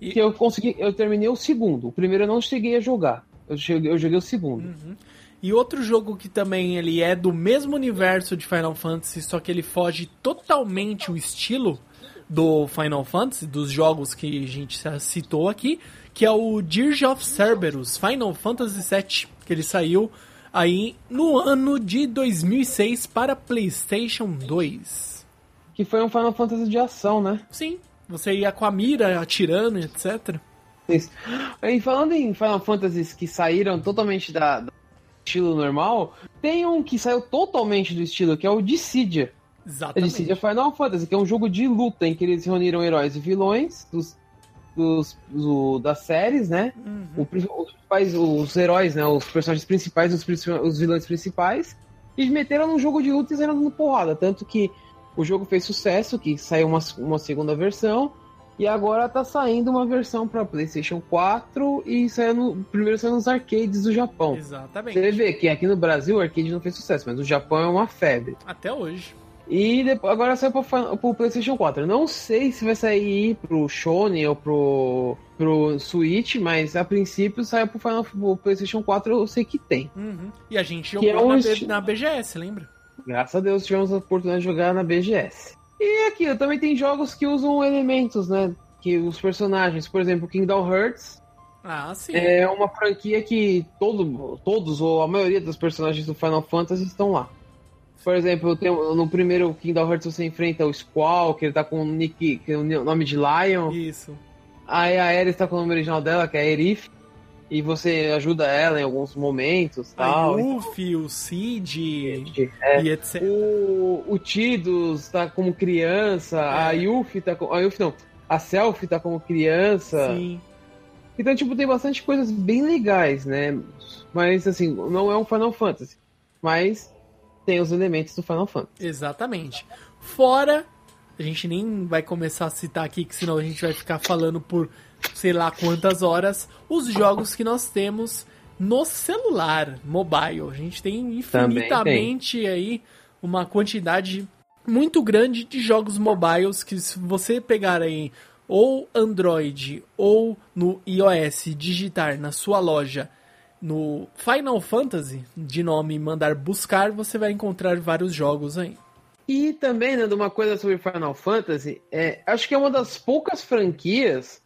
Speaker 2: Que eu consegui. Eu terminei o segundo. O primeiro eu não cheguei a jogar. Eu cheguei, eu joguei o segundo.
Speaker 1: Uhum. E outro jogo que também ele é do mesmo universo de Final Fantasy, só que ele foge totalmente o estilo do Final Fantasy, dos jogos que a gente citou aqui, que é o Dirge of Cerberus, Final Fantasy VII, que ele saiu aí no ano de 2006 para PlayStation 2.
Speaker 2: Que foi um Final Fantasy de ação, né?
Speaker 1: Sim, você ia com a mira atirando, etc.
Speaker 2: Isso. E falando em Final Fantasies que saíram totalmente da, do estilo normal, tem um que saiu totalmente do estilo, que é o Dissidia. É
Speaker 1: Exatamente.
Speaker 2: Dissidia Final Fantasy, que é um jogo de luta em que eles reuniram heróis e vilões dos, dos, do- das séries, né?
Speaker 1: Uhum.
Speaker 2: O os, principais- os heróis, né? Os personagens principais, os, os vilões principais, e meteram num jogo de luta e saíram dando porrada. Tanto que o jogo fez sucesso, que saiu uma, uma segunda versão, e agora tá saindo uma versão para PlayStation 4 e saiu no, primeiro saiu nos arcades do Japão.
Speaker 1: Exatamente.
Speaker 2: Você vê que aqui no Brasil o arcade não fez sucesso, mas no Japão é uma febre.
Speaker 1: Até hoje.
Speaker 2: E depois, agora saiu pro, pro PlayStation 4. Eu não sei se vai sair pro Sony ou pro, pro Switch, mas a princípio saiu pro, Final, pro PlayStation 4, eu sei que tem.
Speaker 1: Uhum. E a gente
Speaker 2: Que
Speaker 1: jogou
Speaker 2: é um
Speaker 1: na, na BGS, lembra?
Speaker 2: Graças a Deus tivemos a oportunidade de jogar na BGS. E aqui, também tem jogos que usam elementos, né? Que os personagens, por exemplo, Kingdom Hearts
Speaker 1: Ah, sim.
Speaker 2: é uma franquia que todo, todos ou a maioria dos personagens do Final Fantasy estão lá. Por exemplo, tem, no primeiro Kingdom Hearts você enfrenta o Squall, que ele tá com o nick, que é o nome de Lion.
Speaker 1: Isso.
Speaker 2: Aí a Ares tá com o nome original dela, que é Erif. E você ajuda ela em alguns momentos
Speaker 1: A
Speaker 2: tal.
Speaker 1: Yuffie, o Cid
Speaker 2: É.
Speaker 1: e etc.
Speaker 2: O, o Tidus tá como criança, a
Speaker 1: É.
Speaker 2: Yuffie tá com. A Yuffie não. A Selfie tá como criança.
Speaker 1: Sim.
Speaker 2: Então, tipo, tem bastante coisas bem legais, né? Mas, assim, não é um Final Fantasy. Mas tem os elementos do Final Fantasy.
Speaker 1: Exatamente. Fora, a gente nem vai começar a citar aqui, que senão a gente vai ficar falando por sei lá quantas horas, os jogos que nós temos no celular, mobile. A gente tem infinitamente aí uma quantidade muito grande de jogos mobiles que se você pegar aí ou Android ou no iOS digitar na sua loja no Final Fantasy, de nome mandar buscar, você vai encontrar vários jogos aí.
Speaker 2: E também, né, uma coisa sobre Final Fantasy, é, acho que é uma das poucas franquias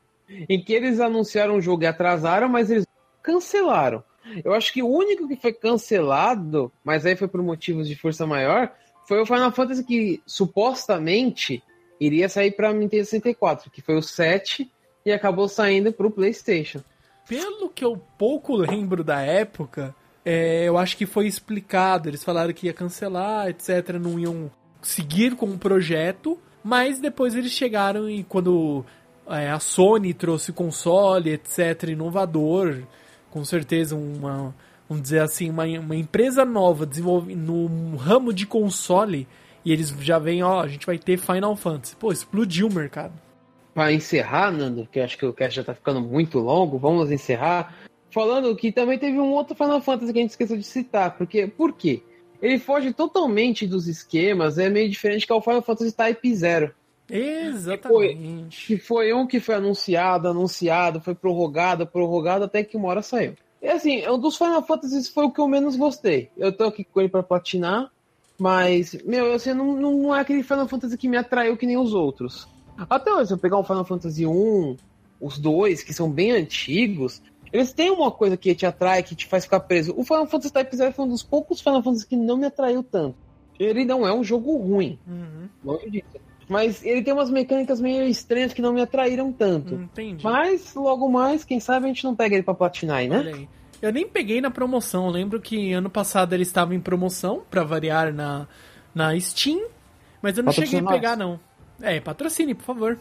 Speaker 2: em que eles anunciaram o jogo e atrasaram, mas eles cancelaram. Eu acho que o único que foi cancelado, mas aí foi por motivos de força maior, foi o Final Fantasy que supostamente iria sair para Nintendo 64, que foi o 7 e acabou saindo para o PlayStation.
Speaker 1: Pelo que eu pouco lembro da época, é, eu acho que foi explicado. Eles falaram que ia cancelar, etc. Não iam seguir com o projeto, mas depois eles chegaram e quando é, a Sony trouxe console, etc., inovador, com certeza uma, vamos dizer assim, uma, uma empresa nova no ramo de console, e eles já vêm, ó, a gente vai ter Final Fantasy. Pô, explodiu o mercado.
Speaker 2: Para encerrar, Nando, que acho que o cast já tá ficando muito longo, vamos encerrar falando que também teve um outro Final Fantasy que a gente esqueceu de citar, porque por quê? Ele foge totalmente dos esquemas, é meio diferente que é o Final Fantasy Type Zero.
Speaker 1: Exatamente.
Speaker 2: Que foi, que foi um que foi anunciado, anunciado, foi prorrogado, prorrogado, até que uma hora saiu. E assim, um dos Final Fantasy foi o que eu menos gostei. Eu tô aqui com ele pra platinar, mas, meu, assim, não, não é aquele Final Fantasy que me atraiu que nem os outros. Até hoje, se eu pegar um Final Fantasy 1, os dois, que são bem antigos, eles têm uma coisa que te atrai, que te faz ficar preso. O Final Fantasy Type Zero foi um dos poucos Final Fantasy que não me atraiu tanto. Ele não é um jogo ruim, uhum. longe disso. Mas ele tem umas mecânicas meio estranhas que não me atraíram tanto.
Speaker 1: Entendi.
Speaker 2: Mas logo mais, quem sabe a gente não pega ele pra platinar aí, né? Olha aí.
Speaker 1: Eu nem peguei na promoção. Eu lembro que ano passado ele estava em promoção, para variar na, na Steam. Mas eu não cheguei a pegar, não. É, patrocine, por favor.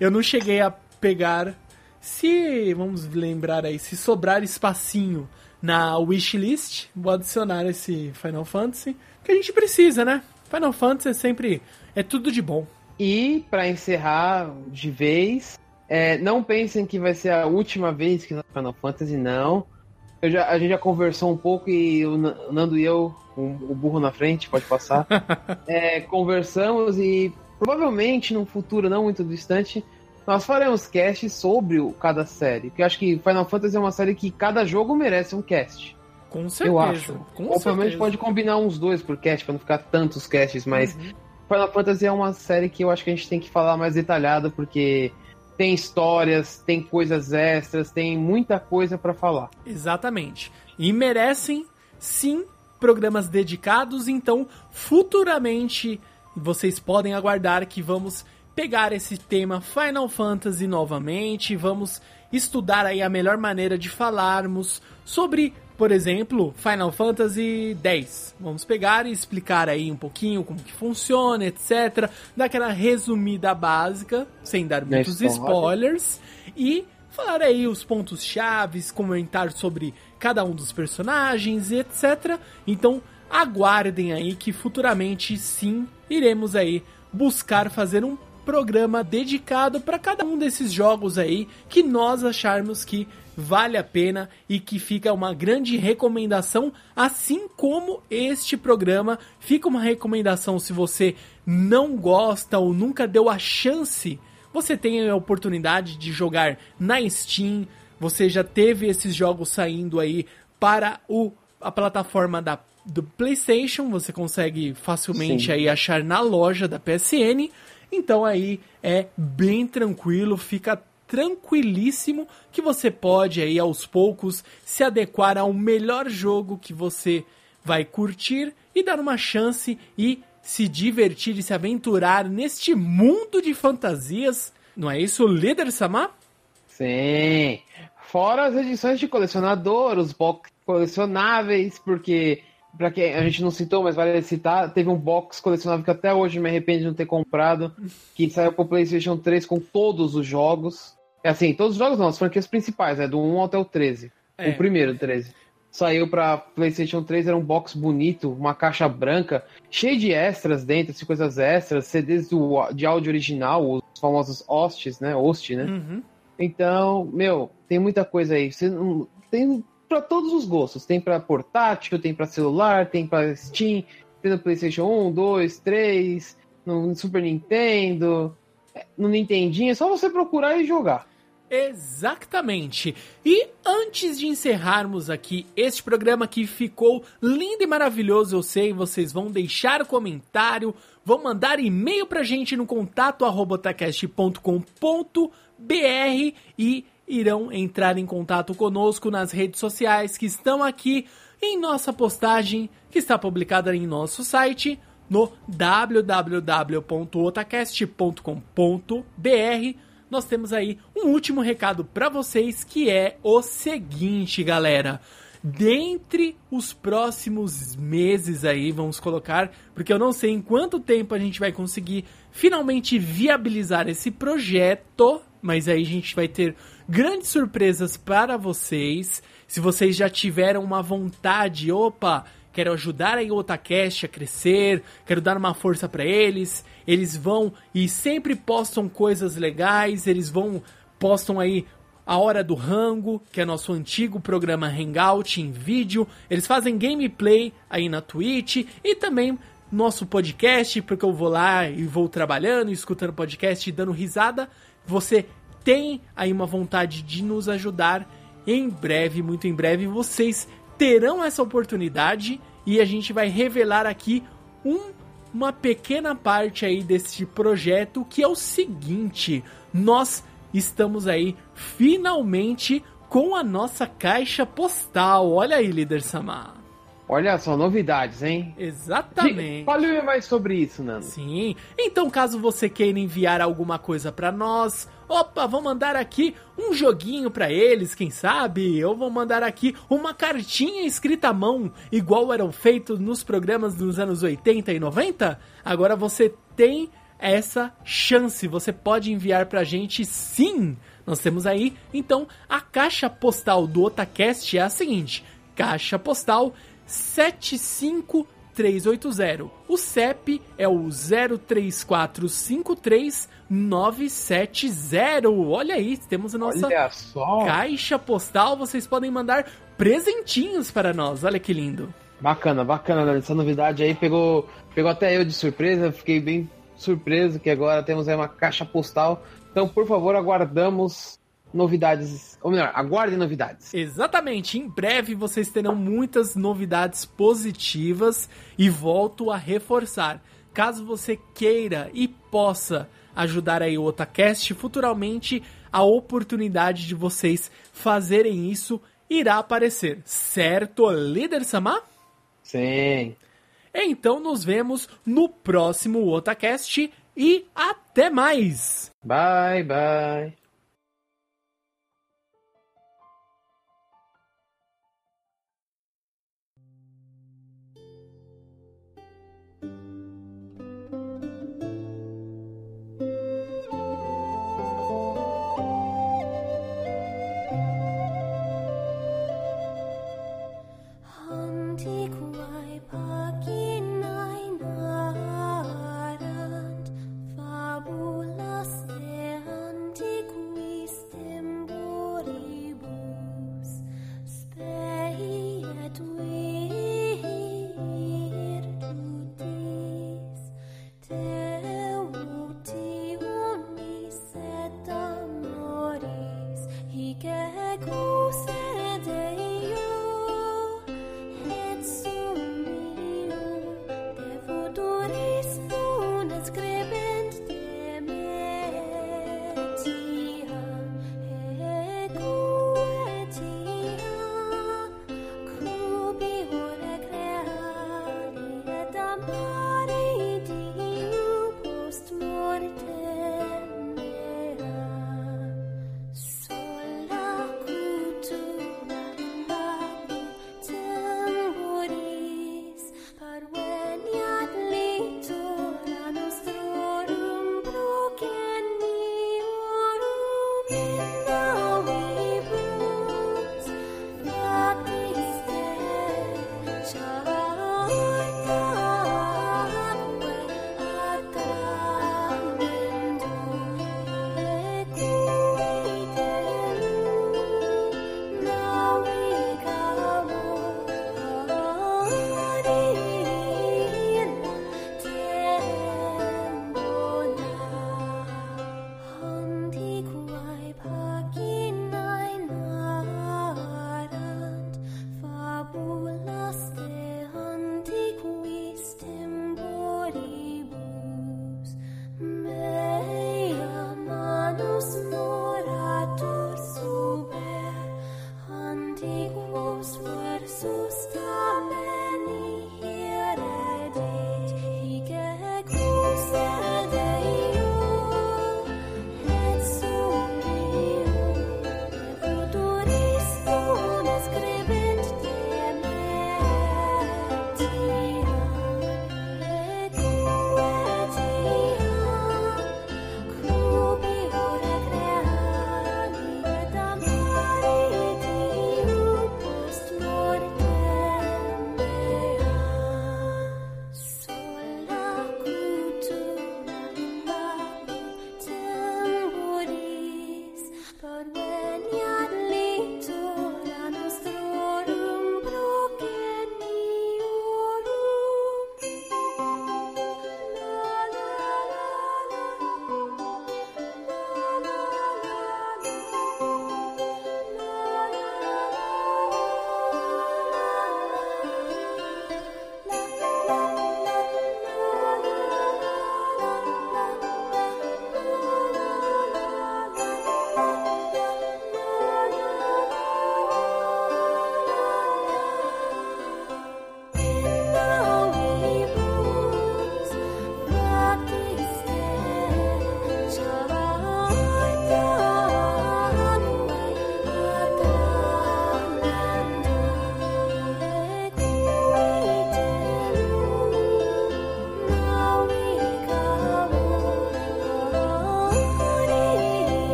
Speaker 1: Eu não cheguei a pegar se, vamos lembrar aí, se sobrar espacinho na wishlist, vou adicionar esse Final Fantasy, que a gente precisa, né? Final Fantasy é sempre, é tudo de bom.
Speaker 2: E, para encerrar de vez, é, não pensem que vai ser a última vez que nós Final Fantasy, não. Já, a gente já conversou um pouco e o Nando e eu, o, o burro na frente, pode passar, é, conversamos e provavelmente num futuro não muito distante nós faremos cast sobre o, cada série. Porque eu acho que Final Fantasy é uma série que cada jogo merece um cast.
Speaker 1: Com certeza.
Speaker 2: Eu acho. Com Ou pelo menos pode combinar uns dois por cast, pra não ficar tantos casts, mas uhum. Final Fantasy é uma série que eu acho que a gente tem que falar mais detalhado, porque tem histórias, tem coisas extras, tem muita coisa para falar.
Speaker 1: Exatamente. E merecem, sim, programas dedicados, então futuramente vocês podem aguardar que vamos pegar esse tema Final Fantasy novamente, vamos estudar aí a melhor maneira de falarmos sobre, por exemplo, Final Fantasy X. Vamos pegar e explicar aí um pouquinho como que funciona, etc, dar aquela resumida básica, sem dar muitos spoilers e falar aí os pontos chaves, comentar sobre cada um dos personagens, etc. Então, aguardem aí que futuramente sim iremos aí buscar fazer um programa dedicado para cada um desses jogos aí que nós acharmos que vale a pena e que fica uma grande recomendação, assim como este programa. Fica uma recomendação se você não gosta ou nunca deu a chance, você tem a oportunidade de jogar na Steam, você já teve esses jogos saindo aí para o, a plataforma da do PlayStation, você consegue facilmente Sim. aí achar na loja da PSN então aí é bem tranquilo, fica tranquilíssimo que você pode aí aos poucos se adequar ao melhor jogo que você vai curtir e dar uma chance e se divertir e se aventurar neste mundo de fantasias. Não é isso, líder Samar?
Speaker 2: Sim. Fora as edições de colecionador, os box colecionáveis, porque para quem a gente não citou, mas vale citar, teve um box colecionável que até hoje me arrependo de não ter comprado, que saiu pro PlayStation 3 com todos os jogos. É assim, todos os jogos não, as franquias principais, né, do 1 até o 13. É. O primeiro, 13. Saiu para PlayStation 3, era um box bonito, uma caixa branca, cheio de extras dentro, assim, coisas extras, CDs do, de áudio original, os famosos hosts, né, host, né? Uhum. Então, meu, tem muita coisa aí. Você não, tem para todos os gostos. Tem para portátil, tem para celular, tem para Steam, tem no PlayStation 1, 2, 3, no Super Nintendo. no Nintendinho, é só você procurar e jogar.
Speaker 1: Exatamente. E antes de encerrarmos aqui este programa que ficou lindo e maravilhoso, eu sei, vocês vão deixar comentário, vão mandar e-mail pra gente no contato e irão entrar em contato conosco nas redes sociais que estão aqui em nossa postagem que está publicada em nosso site no www.otacast.com.br nós temos aí um último recado para vocês que é o seguinte, galera. Dentre os próximos meses aí, vamos colocar, porque eu não sei em quanto tempo a gente vai conseguir finalmente viabilizar esse projeto, mas aí a gente vai ter grandes surpresas para vocês. Se vocês já tiveram uma vontade, opa, quero ajudar o Otacast a crescer, quero dar uma força para eles. Eles vão e sempre postam coisas legais, eles vão postam aí a Hora do Rango, que é nosso antigo programa Hangout em vídeo. Eles fazem gameplay aí na Twitch e também nosso podcast, porque eu vou lá e vou trabalhando, escutando podcast e dando risada. Você tem aí uma vontade de nos ajudar em breve, muito em breve, vocês terão essa oportunidade e a gente vai revelar aqui um, uma pequena parte aí desse projeto que é o seguinte: nós estamos aí finalmente com a nossa caixa postal. Olha aí, líder Samar.
Speaker 2: Olha só, novidades, hein?
Speaker 1: Exatamente.
Speaker 2: Fale mais sobre isso, Nando.
Speaker 1: Sim. Então, caso você queira enviar alguma coisa para nós, opa, vou mandar aqui um joguinho para eles, quem sabe? Eu vou mandar aqui uma cartinha escrita à mão, igual eram feitos nos programas dos anos 80 e 90. Agora você tem essa chance, você pode enviar pra gente sim. Nós temos aí, então, a caixa postal do Otacast é a seguinte: caixa postal 75380. O CEP é o 03453-970. Olha aí, temos a nossa caixa postal. Vocês podem mandar presentinhos para nós. Olha que lindo.
Speaker 2: Bacana, bacana. Essa novidade aí pegou, pegou até eu de surpresa. Fiquei bem surpreso que agora temos aí uma caixa postal. Então, por favor, aguardamos novidades, ou melhor, aguardem novidades.
Speaker 1: Exatamente, em breve vocês terão muitas novidades positivas e volto a reforçar. Caso você queira e possa ajudar aí o Otacast, futuramente a oportunidade de vocês fazerem isso irá aparecer, certo, líder Samar?
Speaker 2: Sim.
Speaker 1: Então nos vemos no próximo Otacast e até mais.
Speaker 2: Bye, bye.